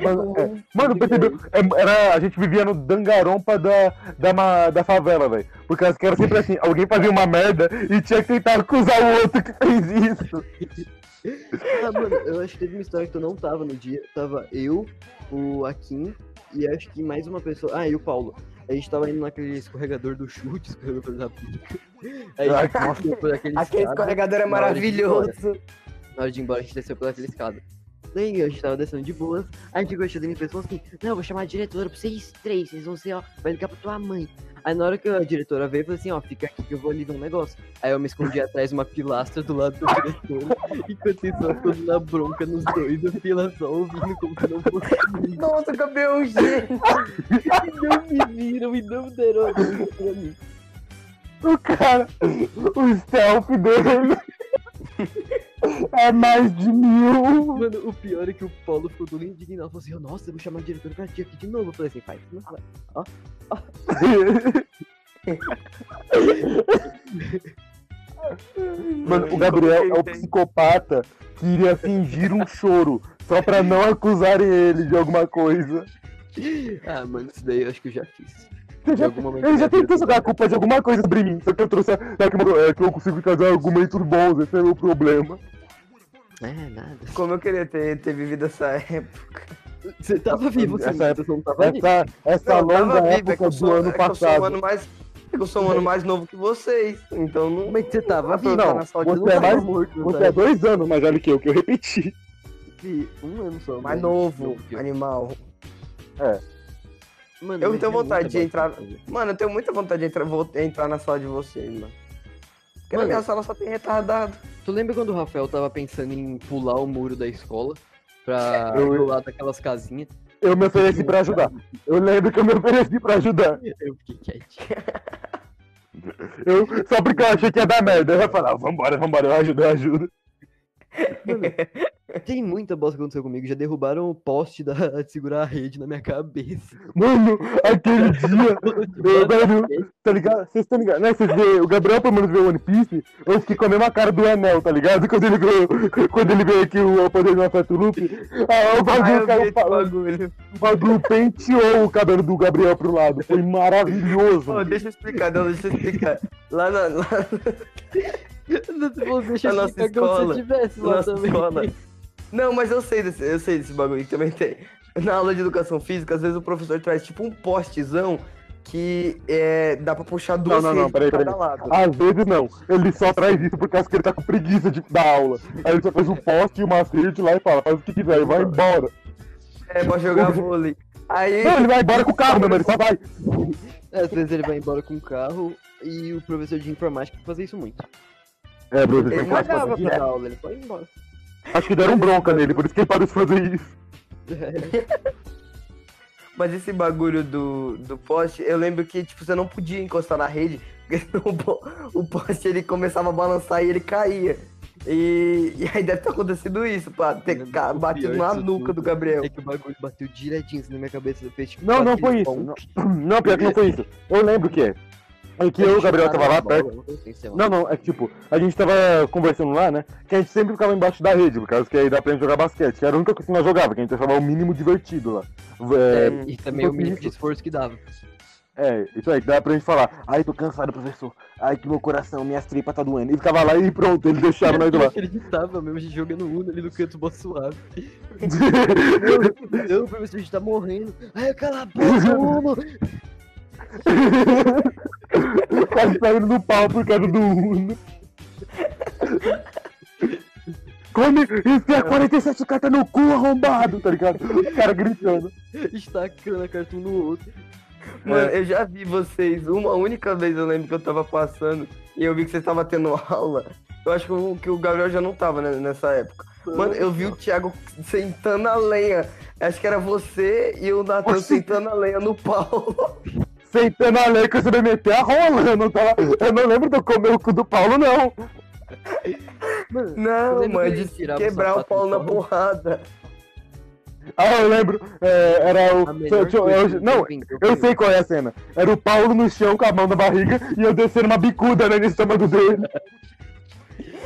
Mano, é, mano, percebeu? É, Era, a gente vivia no dangarompa da, da, da favela, velho. Porque as era sempre assim, alguém fazia uma merda e tinha que tentar acusar o outro que fez isso. Ah, mano, eu acho que teve uma história que tu não tava no dia. Tava eu, o Akin e acho que mais uma pessoa. Ah, e o Paulo. A gente tava indo naquele escorregador do chute, escorregador da pica. Aí a gente passou por aquele Aquele escada. escorregador é maravilhoso. Na hora de ir embora, a gente desceu pela aquela escada. Daí a gente tava descendo de boas. Aí a gente a mim e falou assim: Não, eu vou chamar a diretora pra vocês três. Vocês vão ser, ó, vai ligar pra tua mãe. Aí na hora que a diretora veio, eu falei assim: Ó, fica aqui que eu vou ali ver um negócio. Aí eu me escondi atrás de uma pilastra do lado da diretora. Enquanto isso, ela ficou na bronca nos dois. Eu fiquei lá só ouvindo como que não fosse. Nossa, o um gênio. E não me viram e não deram pra mim. O cara, o stealth dele é mais de mil. Mano, o pior é que o Paulo ficou todo indignado. Falou assim: Nossa, eu vou chamar a diretora pra ti aqui de novo. Eu falei assim: Faz, não vai. Mano, o Gabriel é o psicopata que iria fingir um choro só pra não acusarem ele de alguma coisa. Ah, mano, isso daí eu acho que eu já fiz. Você ele já tentou jogar a culpa de alguma coisa sobre mim, só que eu trouxe. a- É que, eu- é que eu consigo trazer argumentos bons, esse é o meu problema. É, nada. Como eu queria ter, ter vivido essa época. Você tava vivo, sim, Essa época- você não tava. Essa, essa Não, longa tava vivo, é época que eu do sou, ano é que eu sou um passado. ano mais. é que eu sou um ano mais novo que vocês. Então não. Mas você tava vivo. não, você não é tava mais- morto, Você sabe? é dois anos mais velho que eu, que eu repeti. Vi, Um ano só. Mais mas- novo, que eu. Mano, Eu tenho vontade de entrar-. Mano, eu tenho muita vontade de entrar, vou entrar na sala de vocês, mano. Porque na Mano. minha sala só tem retardado. Tu lembra quando o Rafael tava pensando em pular o muro da escola? Pra Eu- lado daquelas casinhas? Eu me ofereci pra ajudar. Eu lembro que eu me ofereci pra ajudar. Eu fiquei quietinho. Eu, só porque eu achei que ia dar merda. Eu ia falar, vambora, vambora, eu ajudo, eu ajudo. Tem muita bosta que aconteceu comigo. Já derrubaram o poste da, de segurar a rede na minha cabeça. Mano, aquele dia. Eu, agora, viu, tá ligado? Vocês estão ligados? Né? Vocês vê, o Gabriel pelo menos o One Piece. Eu fiquei com a mesma cara do Anel, tá ligado? Quando ele veio, quando ele veio aqui o poder do afeto loop. Ah, o Ah, bagulho, eu vi caiu falando. bagulho. O bagulho penteou o cabelo do Gabriel pro lado. Foi maravilhoso. Ô, deixa eu explicar, não, deixa eu explicar. Lá na, lá Vou deixar Na explicar nossa como escola, se tivesse lá nossa também. escola. Não, mas eu sei desse, eu sei desse bagulho que também tem. Na aula de educação física, às vezes o professor traz tipo um postezão que é, dá pra puxar duas não, não, redes peraí, peraí. lado. Às vezes não. Ele só traz isso por causa que ele tá com preguiça de dar aula. Aí ele só faz um poste e uma rede lá e fala, faz o que quiser e vai embora. É, pra jogar vôlei. Aí, Não, ele vai embora com o carro, meu, ele só vai. Às vezes ele vai embora com o carro e o professor de informática fazia isso muito. É, Bruno, Ele não pra dar aula, ele foi embora. Acho que deram bronca nele, por isso que ele parou de fazer isso. mas esse bagulho do, do poste, eu lembro que tipo, você não podia encostar na rede, o, o poste ele começava a balançar e ele caía. E, e aí deve ter acontecido isso, pá, ter ca- do batido na nuca tudo. do Gabriel. É que o bagulho bateu direitinho assim na minha cabeça. Fez, tipo, Não, não foi isso. Não, não, pior que não foi isso. Eu lembro que é. É que eu e o Gabriel tava lá perto. Não. Não, é que tipo, a gente tava conversando lá, né? Que a gente sempre ficava embaixo da rede, por causa que aí dá pra gente jogar basquete, que era a única coisa que nós jogava, que a gente achava o mínimo divertido lá. É, É, e também o foi mínimo isso. de esforço que dava. é, isso aí, que dá pra gente falar, ai, tô cansado, professor. Ai, que meu coração, minhas tripas tá doendo. E ficava lá e pronto, eles deixaram nós Eu lá. acreditava mesmo, a gente jogando Uno ali no canto mó suave. Não, não, professor, a gente tá morrendo. Ai, cala a boca, Uno! Quase saindo do pau por causa do Uno. Come, enfia 47 cartas no cu, arrombado, tá ligado? Os caras gritando. Estacando a carta um no outro. Mano, eu já vi vocês, uma única vez eu lembro que eu tava passando e eu vi que vocês estavam tendo aula. Eu acho que o, que o Gabriel já não tava né, nessa época. Mano, eu vi o Thiago sentando a lenha. Acho que era você e o Natan sentando a lenha no Paulo. Sentando a lei que você vai meter a rola. Eu não, tava, eu não lembro de eu comer o cu do Paulo, não. Não, mano, de quebrar o sapato Paulo na porrada. Ah, eu lembro. É, era o. Eu- eu- não, eu sei qual é a cena. Era o Paulo no chão com a mão na barriga e eu descendo uma bicuda né, no estômago dele.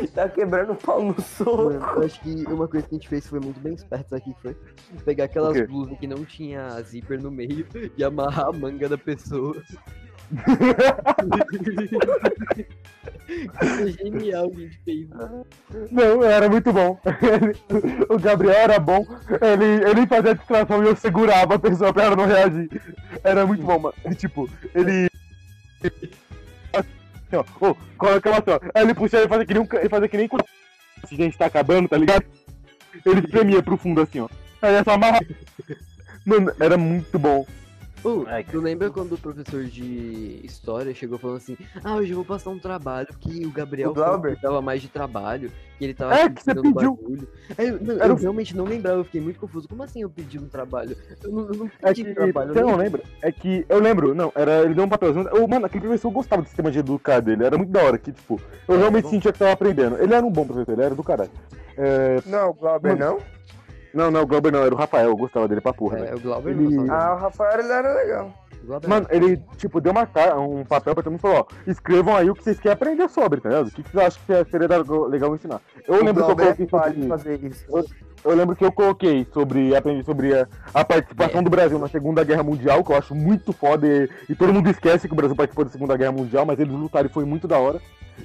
Tá quebrando o pau no soco. Mano, eu acho que uma coisa que a gente fez foi muito bem esperto aqui, foi pegar aquelas blusas que não tinha zíper no meio e amarrar a manga da pessoa. Isso é genial que a gente fez. Não, era muito bom. Ele- o Gabriel era bom. Ele, ele fazia a distração e eu segurava a pessoa pra ela não reagir. Era muito bom, mano. Tipo, ele. Assim, ó, ô, coloca ela assim, ó. Aí ele puxava e fazia que nem um. Ele fazia que nem quando a gente tá acabando, tá ligado? Ele tremia pro fundo assim, ó. Aí é só amarrar. Mano, era muito bom. Ai, tu lembra quando o professor de história chegou falando assim, ah, hoje eu vou passar um trabalho que o Gabriel O dava mais de trabalho, que ele tava É, que você pediu. bagulho. Aí eu, eu o- realmente não lembrava, eu fiquei muito confuso. Como assim eu pedi um trabalho? Eu não, eu não É pedi que. trabalho. Você eu não lembra? É que. Eu lembro, não, era. Ele deu um papelzinho. Eu, mano, aquele professor gostava do sistema de educar dele. Era muito da hora, que, tipo, eu realmente bom. sentia que tava aprendendo. Ele era um bom professor, ele era do caralho. É, Não, o Glauber não? Não, não, o Glauber não, era o Rafael, eu gostava dele pra porra, É, velho. o Glauber Ele- não. Ah, o Rafael ele era legal. Mano, ele, tipo, deu uma um papel pra todo mundo e falou, ó, escrevam aí o que vocês querem aprender sobre, tá ligado? O que vocês acham que seria legal ensinar. Eu o lembro que eu coloquei é sobre... fazer isso. eu lembro que eu coloquei sobre, aprendi sobre a, a participação É. do Brasil na Segunda Guerra Mundial, que eu acho muito foda, e, e todo mundo esquece que o Brasil participou da Segunda Guerra Mundial, mas eles lutaram e foi muito da hora.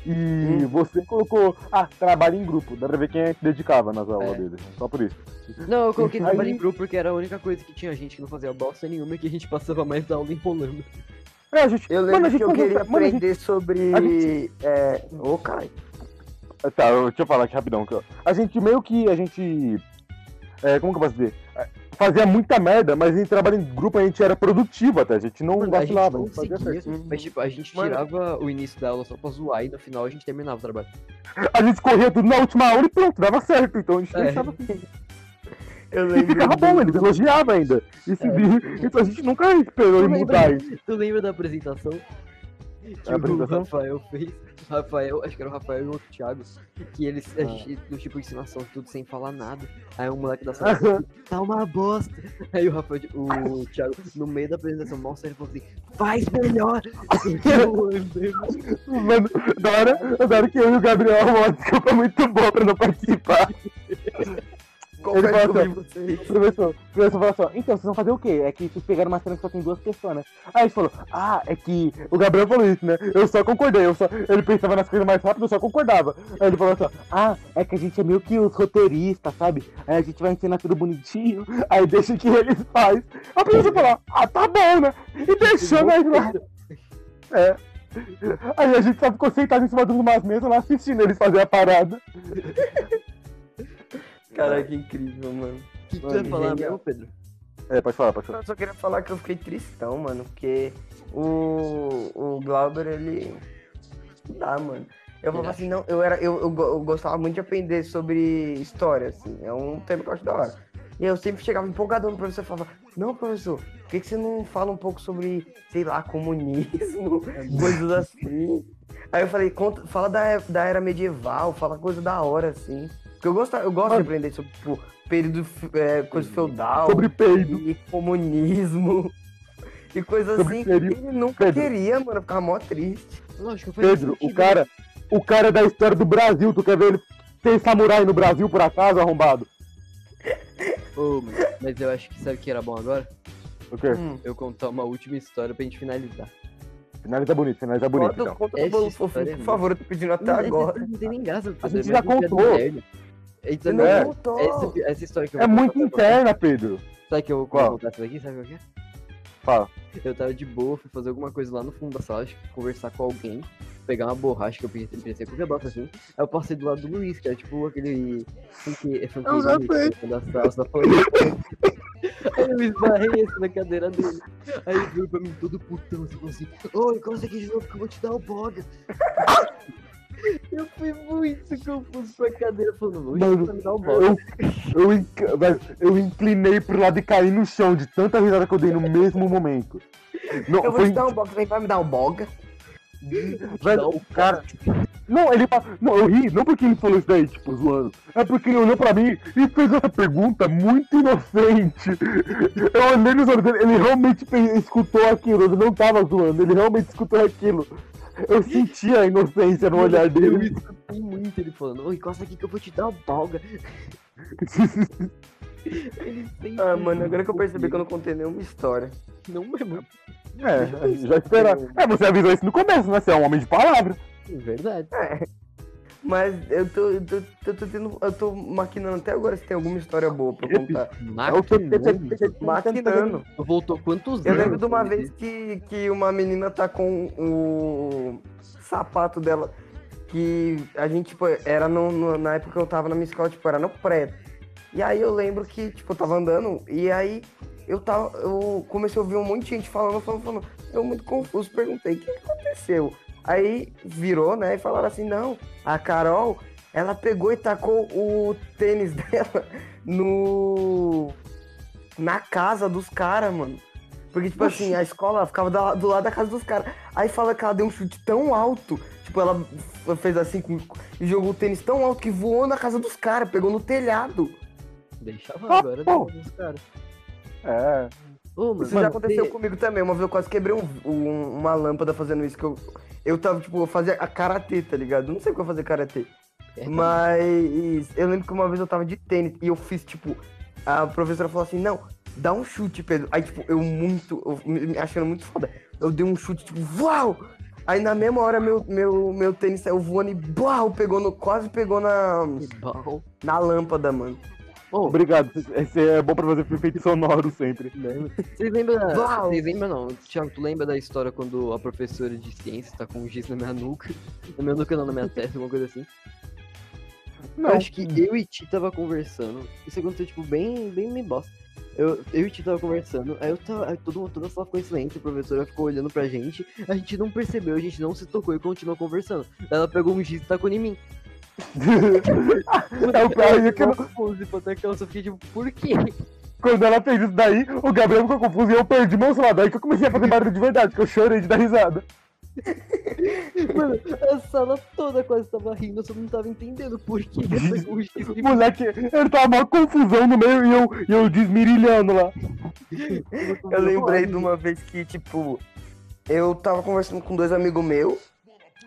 E Hum. você colocou, ah, trabalho em grupo, dá pra ver quem é que dedicava nas aulas É. dele, só por isso. Não, eu coloquei Aí- trabalho em grupo porque era a única coisa que tinha gente que não fazia bosta nenhuma e que a gente passava mais aula enrolando. É, a gente, Eu mano, lembro gente que eu queria mano, a gente- aprender sobre. gente- É... Ô, Caio. Tá, eu- deixa eu falar aqui rapidão. A gente meio que. A gente. é, como que eu posso dizer? É, Fazia muita merda, mas em trabalho em grupo a gente era produtivo até. A gente não Mano, vacilava. A gente fazia certo. mas tipo, a gente Mano. tirava o início da aula só pra zoar e no final a gente terminava o trabalho. A gente corria tudo na última aula e pronto, dava certo. Então a gente É. assim. Eu E lembro. ficava bom, eles elogiavam ainda. Isso, Então a gente nunca esperou em mudar isso. tu lembra da apresentação? Que o Rafael fez. Rafael, acho que era o Rafael e o outro Thiago. Que eles, a gente, do tipo, ensinação tudo sem falar nada. Aí um moleque da sala assim, tá uma bosta. Aí o Rafael, o Thiago, no meio da apresentação, mal sério, falou assim, faz melhor. Mano, da hora, da hora que eu e o Gabriel arrumamos uma desculpa muito boa pra não participar. Ele falou desculpa de vocês? Professor, o professor falou assim, então, vocês vão fazer o quê? É que vocês pegaram uma cena que só tem duas pessoas, né? Aí gente falou, ah, é que o Gabriel falou isso, né? Eu só concordei, eu só... ele pensava nas coisas mais rápido, eu só concordava. Aí ele falou assim, ah, é que a gente é meio que os roteiristas, sabe? Aí a gente vai ensinar tudo bonitinho, aí deixa que eles fazem. A professora falou, ah, tá bom, né? E deixou nós lá. É. Aí a gente só ficou sentado em cima de umas mesas lá assistindo eles fazerem a parada. Caraca, que incrível, mano. O que tu Mano, ia falar genial. mesmo, Pedro? É, pode falar, pode falar. Eu só queria falar que eu fiquei tristão, mano, porque o, o Glauber, ele. Não dá, mano. Eu falava assim, não, eu, era, eu, eu, eu gostava muito de aprender sobre história, assim. É um tema que eu acho da hora. E eu sempre chegava empolgadão no professor e falava, não, professor, por que, que você não fala um pouco sobre, sei lá, comunismo, coisas assim? Aí eu falei, conta, fala da, da era medieval, fala coisa da hora, assim. Porque eu gosto, eu gosto de Mano. aprender sobre, tipo, período, é, coisa feudal Sobre peido. e comunismo e coisas Sobre assim. período- Ele nunca Pedro. queria, mano, eu ficava mó triste. Lógico, faz Pedro, o cara, o cara é da história do Brasil, tu quer ver ele ter samurai no Brasil por acaso, arrombado? Ô, mano, mas eu acho que sabe o que era bom agora? O quê? Hum. Eu contar uma última história pra gente finalizar. Finaliza bonito, finaliza bonito. Conta, Então. conta é por favor, eu tô pedindo até Não, agora. Não tem nem graça, Pedro, gente já contou. Então, Você não É. contou. essa, essa história que eu É vou muito contar interna, Pedro. Sabe que eu vou Qual? contar essa daqui? Sabe o que é? Fala. Eu tava de boa, fui fazer alguma coisa lá no fundo da sala, acho que conversar com alguém, pegar uma borracha que eu pensei, pensei qualquer bosta assim. Aí eu passei do lado do Luiz, que era tipo aquele funke, é Eu já funkeirinho da sala, só falando. Aí eu esbarrei assim na cadeira dele. Aí ele veio pra mim todo putão, assim, falou assim, ô, encosta aqui de novo que eu vou te dar o boga. Eu fui muito confuso com a cadeira, falando, Mano, me boga. Eu, eu, inc- velho, eu inclinei pro lado e caí no chão de tanta risada que eu dei no mesmo momento. Não, Eu vou foi, te dar um box, vem vai me dar um boga. velho, o cara. Não, ele Não, eu ri, não porque ele falou isso daí, tipo, zoando. É porque ele olhou pra mim e fez uma pergunta muito inocente. Eu olhei nos olhos dele, ele realmente escutou aquilo, ele não tava zoando, ele realmente escutou aquilo. Eu senti a inocência no olhar Eu dele. escutei muito ele falando, ô, encosta aqui que eu vou te dar. Ele sempre Ah, mano, agora que eu percebi que eu não contei nenhuma história. Não mesmo. É, já esperava. É, você avisou isso no começo, né? Você é um homem de palavra. É verdade. Mas eu tô, eu tô, eu tô tendo, eu tô maquinando até agora se tem alguma história boa pra contar. É o que Maquinando. Maquinando. Voltou quantos Eu anos? lembro de uma vez que, que uma menina tá com o sapato dela. Que a gente, tipo, era no, no- na época que eu tava na minha escola, tipo, era no pré. E aí eu lembro que, tipo, eu tava andando e aí eu tava. Eu comecei a ouvir um monte de gente falando, falando, falando. Eu muito confuso, perguntei, o que que aconteceu? Aí virou, né? E falaram assim, não, a Carol, ela pegou e tacou o tênis dela no. na casa dos caras, mano. Porque, tipo assim, a escola ficava do lado da casa dos caras. Aí fala que ela deu um chute tão alto, tipo, ela fez assim com- e jogou o tênis tão alto que voou na casa dos caras, pegou no telhado. Deixava Ah, agora pô. dos caras. É. Mano, Isso já aconteceu você- comigo também. Uma vez eu quase quebrei um- um- uma lâmpada fazendo isso, que eu, eu tava, tipo, eu fazia a karatê, tá ligado? Não sei o que eu fazer karatê. É, Mas eu lembro que uma vez eu tava de tênis e eu fiz, tipo, a professora falou assim, não, dá um chute, Pedro. Aí, tipo, eu muito, eu me achando muito foda. Eu dei um chute, tipo, uau! Aí na mesma hora meu, meu, meu tênis saiu voando e uau, pegou no, quase pegou na, Que bom. na lâmpada, mano. Ô, Obrigado, esse é bom pra fazer efeito sonoro sempre. Vocês lembram? Vocês lembram não? Thiago, tu lembra da história quando a professora de ciências tá com um giz na minha nuca? Na minha nuca não, na minha testa, alguma coisa assim? Não, Eu acho que eu e Ti tava conversando. Isso aconteceu, tipo, bem, bem, bem bosta. Eu, eu e Ti tava conversando, aí eu tava. Aí todo mundo, toda a sala ficou em silêncio, a professora ficou olhando pra gente, a gente não percebeu, a gente não se tocou e continuou conversando. Ela pegou um giz e tacou em mim. É o pior, é que eu- eu confuso, tipo, que eu só fiquei tipo, por quê? quando ela fez isso daí, o Gabriel ficou confuso e eu perdi meu celular. Daí que eu comecei a fazer barulho de verdade, que eu chorei de dar risada. Mano, a sala toda quase tava rindo, eu só não tava entendendo por que mim. Moleque, ele tava uma confusão no meio e eu, e eu desmirilhando lá. Eu lembrei de uma vez que, tipo, eu tava conversando com dois amigos meus,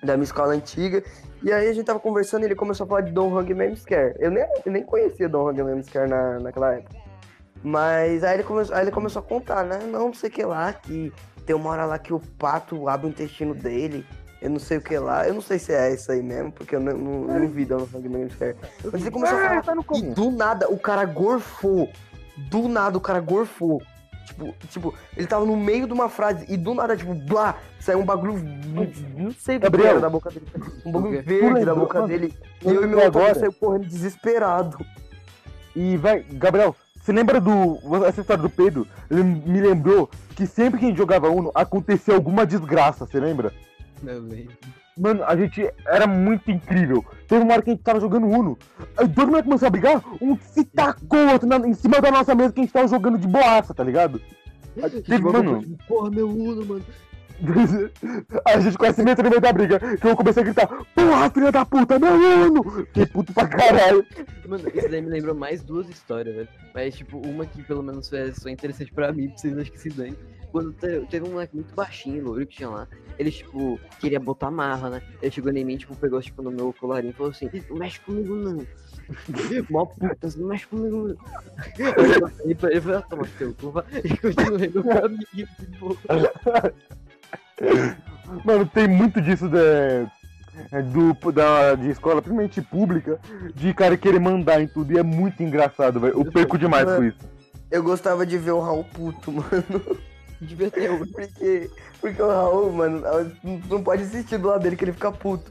da minha escola antiga, e aí a gente tava conversando e ele começou a falar de Don Hung Memscare. Eu nem, eu nem conhecia Don Hung Memscare na, naquela época. Mas aí ele, começou, aí ele começou a contar, né? Não, não sei o que lá, que tem uma hora lá que o pato abre o intestino dele. Eu não sei o que lá. Eu não sei se é isso aí mesmo, porque eu não, não, não vi Don Hung Memscare. Mas ele começou a falar tá no e do nada, o cara gorfou. Do nada, o cara gorfou. Tipo, tipo, ele tava no meio de uma frase e do nada, tipo, blá, saiu um bagulho. Não sei o que Gabriel. era da boca dele. Um bagulho verde da boca dele. E Eu e meu agora. saiu correndo desesperado. E vai, Gabriel, você lembra do. Essa história do Pedro? Ele me lembrou que sempre que a gente jogava Uno, acontecia alguma desgraça, você lembra? Eu lembro. Mano, a gente era muito incrível. Teve uma hora que a gente tava jogando Uno. Aí dois moleques começaram a brigar, um se tacou outro na- em cima da nossa mesa que a gente tava jogando de boaça, tá ligado? Teve, mano. Porra, meu Uno, mano. a gente quase se meteu no meio da briga. Que eu comecei a gritar, porra, filha da puta, meu Uno! Fiquei puto pra caralho. Mano, isso daí me lembrou mais duas histórias, velho. Mas, tipo, uma que pelo menos foi só interessante pra mim, pra vocês acho que se dane. Quando te- teve um moleque muito baixinho, loiro, que tinha lá. Ele, tipo, queria botar marra, né? Ele chegou em mim, tipo, pegou, tipo, no meu colarinho e falou assim, não mexe comigo, não. Mó puta, não mexe comigo, não. Ele, falei, ah, toma teu cu, vai. E continuei no caminho, boa. Mano, tem muito disso de, é, do, da, de escola, principalmente pública, de cara querer mandar em tudo. E é muito engraçado, velho. Eu perco demais com isso. Eu gostava de ver o Raul puto, mano. Um. Porque, porque o Raul, mano, não- pode assistir do lado dele que ele fica puto.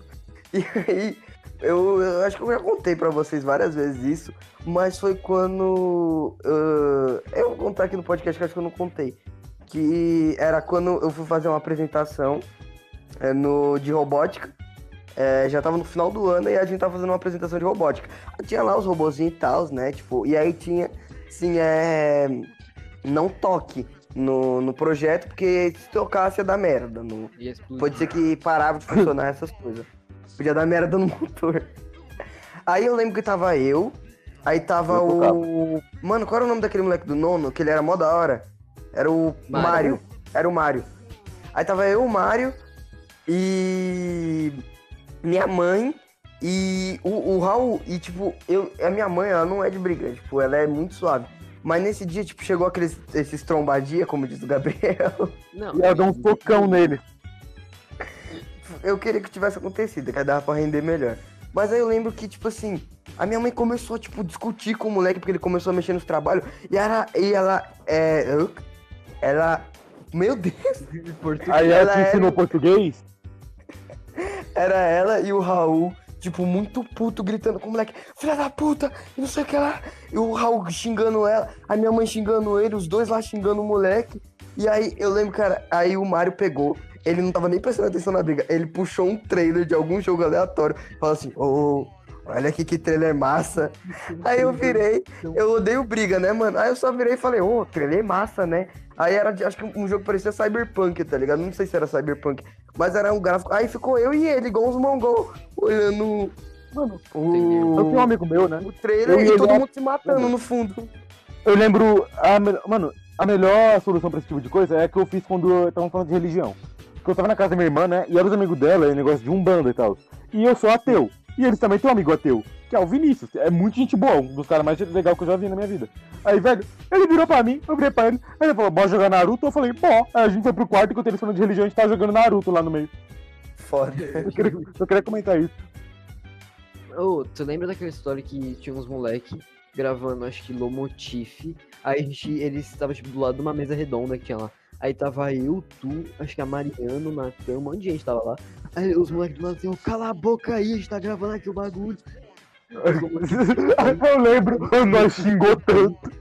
E aí, eu, eu acho que eu já contei pra vocês várias vezes isso, mas foi quando. ah, eu vou contar aqui no podcast que acho que eu não contei. Que era quando eu fui fazer uma apresentação é, no, de robótica. É, já tava no final do ano e a gente tava fazendo uma apresentação de robótica. Tinha lá os robozinhos e tal, né? Tipo, e aí tinha, assim, é. Não toque no, no projeto, porque se tocasse ia dar merda. No. Pode ser que parava de funcionar essas coisas. Podia dar merda no motor. Aí eu lembro que tava eu, aí tava Eu o. Mano, qual era o nome daquele moleque do nono? Que ele era mó da hora. Era o Mário. Mário. Era o Mário. Aí tava eu, o Mário e. Minha mãe e o, o Raul. E tipo, eu, a minha mãe, ela não é de briga, tipo, ela é muito suave. Mas nesse dia, tipo, chegou aqueles esses trombadia, como diz o Gabriel. Não, E ela deu um socão nele. eu queria que tivesse acontecido, que aí dava pra render melhor. Mas aí eu lembro que, tipo assim, a minha mãe começou a, tipo, discutir com o moleque, porque ele começou a mexer nos trabalhos, e ela, e ela, é, ela, meu Deus, português. Aí ela Ela te era- ensinou português. era ela e o Raul, tipo, muito puto, gritando com o moleque, filha da puta, e não sei o que lá, e o Raul xingando ela, a minha mãe xingando ele, os dois lá xingando o moleque, e aí eu lembro, cara, aí o Mário pegou, ele não tava nem prestando atenção na briga, ele puxou um trailer de algum jogo aleatório, falou assim, ô, olha aqui que trailer massa. Aí eu virei, eu odeio briga, né, mano? Aí eu só virei e falei, ô, trailer massa, né? Aí era, de- acho que um jogo parecia Cyberpunk, tá ligado? Não sei se era Cyberpunk, mas era um gráfico. Aí ficou eu e ele, igual uns mongol, olhando Mano, Entendi. eu tenho um o, amigo meu, né? o trailer Eu e todo dar- mundo se matando no fundo. Eu lembro. A me- Mano, a melhor solução pra esse tipo de coisa é a que eu fiz quando eu tava falando de religião. Porque eu tava na casa da minha irmã, né? E era os amigos dela, negócio de umbanda e tal. E eu sou ateu. E eles também têm um amigo ateu, que é o Vinícius. É muito gente boa, um dos caras mais legais que eu já vi na minha vida. Aí, velho, ele virou pra mim, eu virei pra ele, aí ele falou, bora jogar Naruto? Eu falei, bom. Aí a gente foi pro quarto, enquanto eles falando de religião, a gente tava jogando Naruto lá no meio. Foda. Eu queria, eu queria comentar isso. Ô, tu lembra daquela história que tinha uns moleque gravando, acho que Lomotif? Aí a gente, eles estavam tipo, do lado de uma mesa redonda que tinha lá. Aí tava eu, tu, acho que a Mariano, Natan, um monte de gente tava lá. Aí os moleques do lado assim, cala a boca aí, a gente tá gravando aqui o bagulho. eu lembro, nós xingou tanto.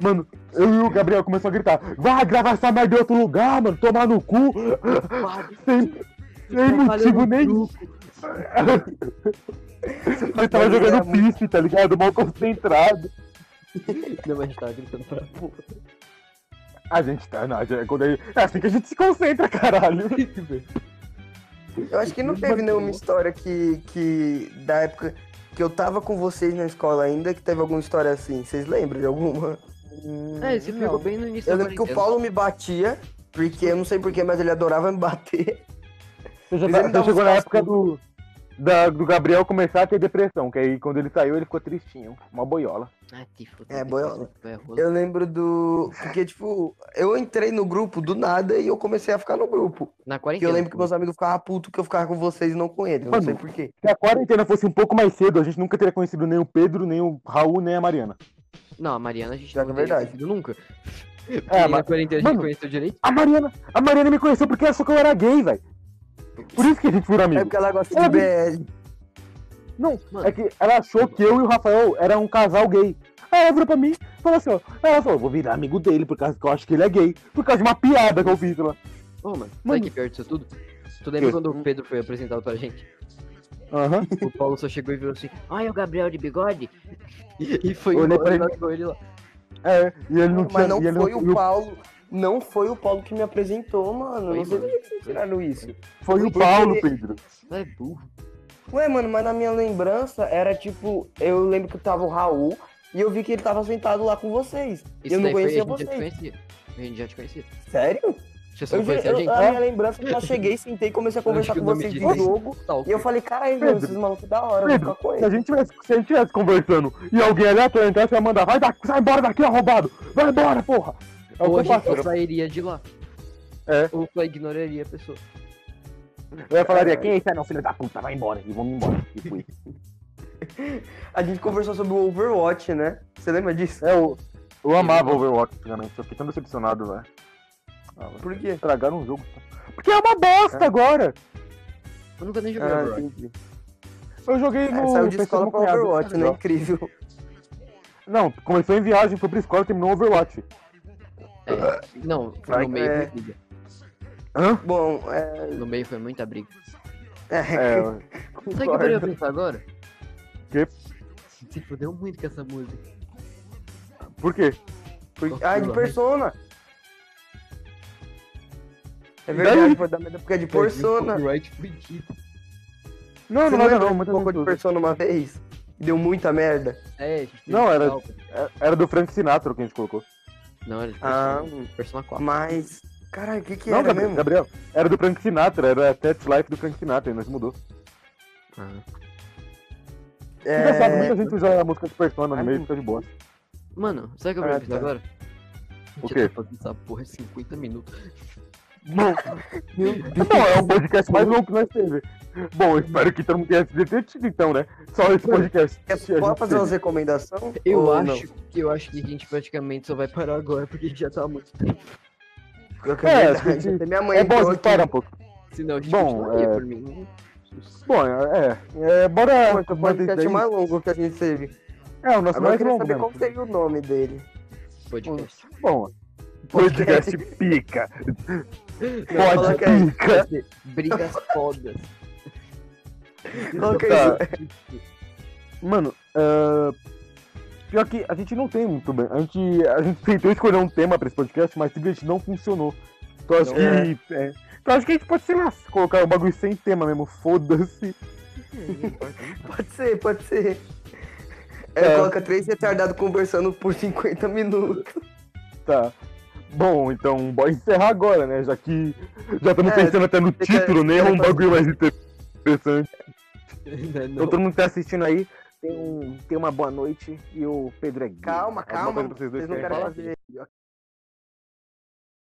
Mano, eu e o Gabriel começou a gritar, vai gravar essa merda em outro lugar, mano, tomar no cu. Sem, sem motivo nenhum. Ele tava jogando piste, tá ligado? Mal concentrado. Não, mas a gente tava gritando pra porra. A gente tá, não, gente- quando ele- é assim que a gente se concentra, caralho. Eu acho que não teve nenhuma história que, que. Da época que eu tava com vocês na escola ainda, que teve alguma história assim. Vocês lembram de alguma? É, você pegou bem no início Eu lembro que o. Paulo me batia, porque eu não sei porquê, mas ele adorava me bater. Você, já tá- você chegou na época do, da- do Gabriel começar a ter depressão, que aí quando ele saiu ele ficou tristinho, uma boiola. Ah, fudeu, É, boiola. Eu lembro do. Porque, tipo, eu entrei no grupo do nada e eu comecei a ficar no grupo. Na quarentena. eu lembro que meus amigos ficavam putos que eu ficava com vocês e não com ele. Eu não Mano, sei porquê. Se a quarentena fosse um pouco mais cedo, a gente nunca teria conhecido nem o Pedro, nem o Raul, nem a Mariana. Não, a Mariana a gente Já não que é teria verdade. conhecido nunca. É, na mas- quarentena a gente mano, conheceu direito. A Mariana, a Mariana me conheceu porque ela achou que eu era gay, velho. Por isso que a gente virou É amigo. porque ela gosta Ela de BL. Não, Mano. é que ela achou que eu e o Rafael era um casal gay. Aí ela virou pra mim e falou assim, ó. Ela falou, vou virar amigo dele, por causa que eu acho que ele é gay. Por causa de uma piada que eu fiz lá. Ô, mano, Mano. sabe que pior disso tudo? Tu lembra Que? quando o Pedro foi apresentado pra gente? Aham. O Paulo só chegou e virou assim, ai, é o Gabriel de bigode? E foi Olhei embora, pra ele. lá. É, e ele não tinha. Mas não e ele foi não, o Paulo. Não foi o Paulo que me apresentou, mano. Foi, Não sei de mano. onde vocês tiraram isso. Foi o Paulo, Pedro. É burro. Ué, mano, mas na minha lembrança era tipo. Eu lembro que tava o Raul e eu vi que ele tava sentado lá com vocês. Isso eu não daí foi- conhecia a vocês. conhecia. A gente já te conhecia. Sério? Você Eu, conhecia a eu, gente? a minha lembrança é que eu cheguei, sentei e comecei a conversar com que vocês é jogo. Stalker. E eu falei, caralho, Pedro, esses malucos da hora, Pedro, ficar com se a gente tivesse, se a gente tivesse conversando e alguém aleatório entrasse, ia mandar, vai daqui, sai embora daqui, arrombado! Vai embora, porra! É Ou a gente sairia de lá. É. Ou só ignoraria a pessoa. Eu ia falaria, quem é esse não, filho da puta, vai embora, e vamos embora. E fui. A gente conversou sobre o Overwatch, né? Você lembra disso? É, eu, eu amava Overwatch antigamente, eu fiquei tão decepcionado, velho. Ah, Por quê? Estragaram o jogo. Porque é uma bosta agora! Eu nunca nem joguei Ah, Overwatch. entendi. Eu joguei É, no. saiu de escola pra Overwatch, né? legal. Incrível. Não, começou em viagem, foi pra escola e terminou Overwatch. É, não, foi Vai no meio que- foi briga. Hã? Bom, é. No meio foi muita briga. é, É, Sabe o que eu pensar agora? Que? Se fudeu muito com essa música. por quê? porque- Ah, de persona. É verdade, foi da merda porque é de persona. Não, não não não, um muita pouco de persona uma vez? Deu muita merda. É, a gente teve Não, era- Era do Frank Sinatra que a gente colocou. Não, era de Ah, Persona, Persona 4. mas. Caralho, o que que não, era Gabriel, mesmo? Gabriel, era do Frank Sinatra, era Test Life do Frank Sinatra, nós mudou. Ah. Engraçado, É... muita gente usa a música de Persona no Ah, meio e fica de boa. Mano, sabe o que eu Ah, queria pensar tá. agora? O quê? fazendo essa porra 50 minutos. Não, não, é o podcast mais longo que nós teve. Bom, eu espero que todo mundo tenha se divertido então, né? Só esse podcast. Quer que a gente pode fazer teve. umas recomendações? Eu Ou acho que eu acho que a gente praticamente só vai parar agora porque a gente já tá há muito tempo. É, É, acho que a gente- Até minha mãe É bom entrou aqui. parar um pouco. Senão a gente Bom, continuaria é- por mim. Bom, é, é, bora. Esse manter isso podcast daí. mais longo que a gente teve. É, o nosso Agora eu mais queria longo saber qual seria o nome dele. Podcast. Bom, podcast pica. Pode coloca aí. pica. Ser Brigas fodas. É Tá. isso? Mano, ah, pior que a gente não tem muito bem. A gente, a gente tentou escolher um tema pra esse podcast, mas simplesmente não funcionou. Então acho Não que. é. Então acho que a gente pode, sei lá, colocar um bagulho sem tema mesmo, foda-se. Pode ser, pode ser. É. É, coloca três retardados conversando por 50 minutos. Tá. Bom, então bora encerrar agora, né? Já que já estamos É, pensando até no título, nem é um bagulho mais interessante. Não, Então todo mundo que tá assistindo aí tem, um, tem uma boa noite e o Pedro é gay. Calma, calma. vocês Vocês não querem fazer